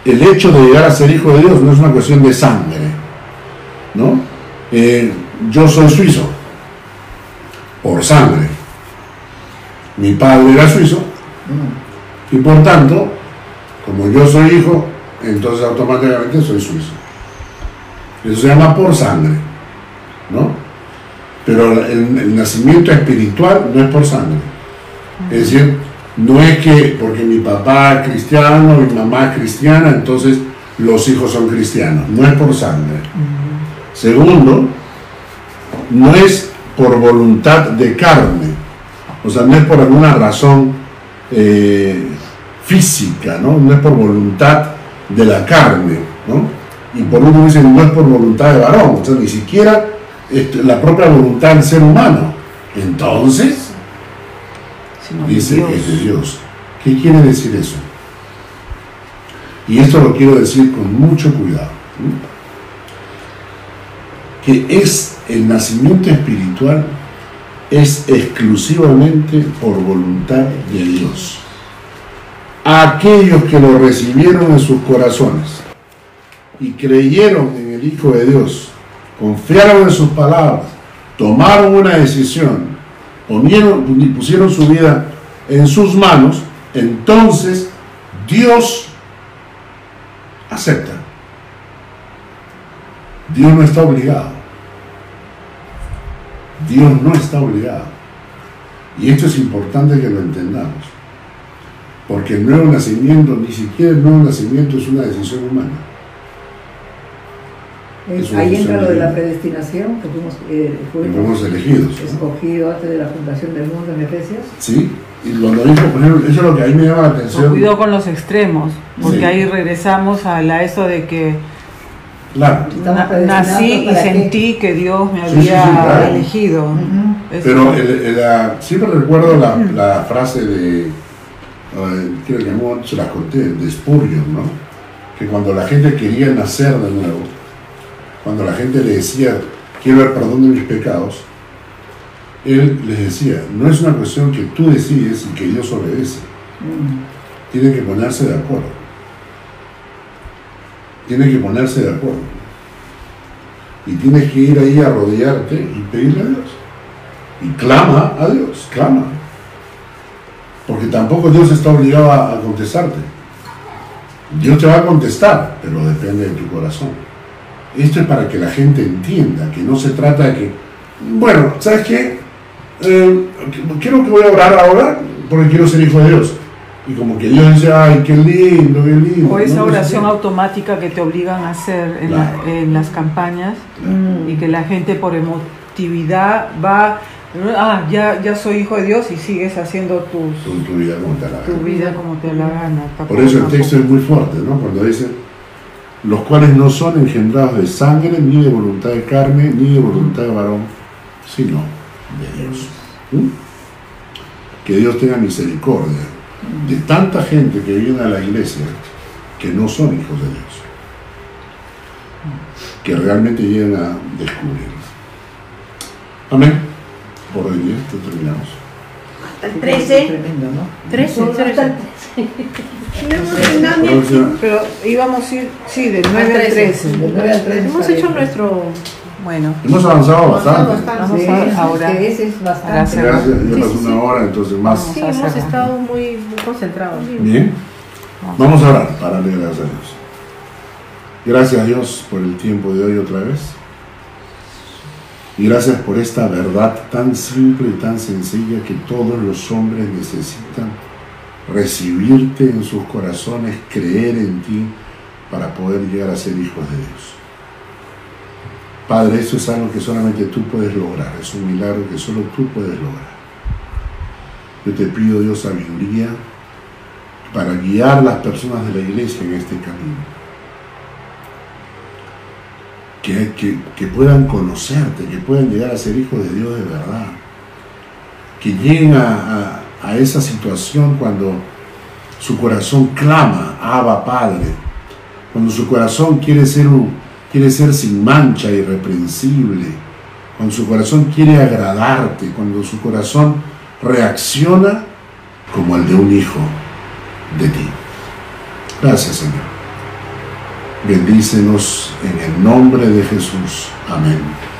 el hecho de llegar a ser hijo de Dios no es una cuestión de sangre, ¿no? Eh, yo soy suizo por sangre. Mi padre era suizo y por tanto, como yo soy hijo, entonces automáticamente soy suizo. Eso se llama por sangre, ¿no? Pero el, el nacimiento espiritual no es por sangre. Es decir, no es que porque mi papá es cristiano, mi mamá es cristiana, entonces los hijos son cristianos. No es por sangre. Segundo, no es por voluntad de carne. O sea, no es por alguna razón eh, física, ¿no? No es por voluntad de la carne, ¿no? Y por último dicen, no es por voluntad de varón, o sea, ni siquiera este, la propia voluntad del ser humano. Entonces, Sino dice Dios. que es de Dios. ¿Qué quiere decir eso? Y esto lo quiero decir con mucho cuidado. Que es el nacimiento espiritual es exclusivamente por voluntad de Dios. Aquellos que lo recibieron en sus corazones y creyeron en el Hijo de Dios, confiaron en sus palabras, tomaron una decisión, pusieron su vida en sus manos, entonces Dios acepta. Dios no está obligado. Dios no está obligado. Y esto es importante que lo entendamos. Porque el nuevo nacimiento, ni siquiera el nuevo nacimiento es una decisión humana. Es Ahí entra lo de la predestinación, que fuimos, eh, que fuimos elegidos. escogidos antes de la fundación del mundo en Efesios. ¿Sí? Y cuando dijo, por ejemplo, eso es lo que a mí me llama la atención. cuidado con los extremos, porque Sí. ahí regresamos a la eso de que Claro. Nací y qué? sentí que Dios me Sí, sí, sí, había claro. elegido. Pero el- el- la- siempre recuerdo la, la frase de, eh, creo que no se la conté, de Spurgeon, ¿no? Que cuando la gente quería nacer de nuevo, cuando la gente le decía, quiero el perdón de mis pecados, él les decía, no es una cuestión que tú decides y que Dios obedece, Mm. tiene que ponerse de acuerdo. Tiene que ponerse de acuerdo. Y tienes que ir ahí a arrodillarte y pedirle a Dios. Y clama a Dios, clama. Porque tampoco Dios está obligado a, a contestarte. Dios te va a contestar, pero depende de tu corazón. Esto es para que la gente entienda que no se trata de que, bueno, ¿sabes qué? Eh, quiero que voy a orar ahora porque quiero ser hijo de Dios. Y como que Dios dice, ay, qué lindo, qué lindo. O esa no oración automática que te obligan a hacer en, la- Claro. en las campañas y que la gente por emotividad va, ah, ya, ya soy hijo de Dios y sigues haciendo tus, Tu, tu vida como te la tu gana. vida como te da la gana. Por eso el texto es muy fuerte, ¿no? Cuando dice, los cuales no son engendrados de sangre, ni de voluntad de carne, ni de voluntad de varón, sino de Dios. ¿Mm? Que Dios tenga misericordia de tanta gente que viene a la iglesia que no son hijos de Dios. Que realmente lleguen a descubrirlo. Amén. Por hoy día, esto terminamos. Hasta el Sí, 13. Tremendo, ¿no? Trece, Solo hasta el trece. 13. No hemos nada bien. Próxima. Pero íbamos a ir, sí, del 9 al 13. Del 9 al 13 Hemos hecho nuestro... Bueno, Hemos avanzado bastante. bastante. Vamos Sí, a- ahora- que ese es bastante. Gracias. Gracias, ya Sí, pasó sí, una hora, entonces más. Sí, hemos estado muy, muy concentrados. Bien, vamos a orar para darle gracias a Dios. Gracias a Dios por el tiempo de hoy otra vez. Y gracias por esta verdad tan simple y tan sencilla que todos los hombres necesitan recibirte en sus corazones, creer en ti para poder llegar a ser hijos de Dios. Padre, eso es algo que solamente tú puedes lograr, es un milagro que solo tú puedes lograr. Yo te pido, Dios, sabiduría para guiar a las personas de la iglesia en este camino. Que, que, puedan conocerte, que puedan llegar a ser hijos de Dios de verdad. Que lleguen a, a, esa situación cuando su corazón clama, Abba Padre, cuando su corazón quiere ser, quiere ser sin mancha, irreprensible, cuando su corazón quiere agradarte, cuando su corazón reacciona como el de un hijo de ti. Gracias Señor. Bendícenos en el nombre de Jesús. Amén.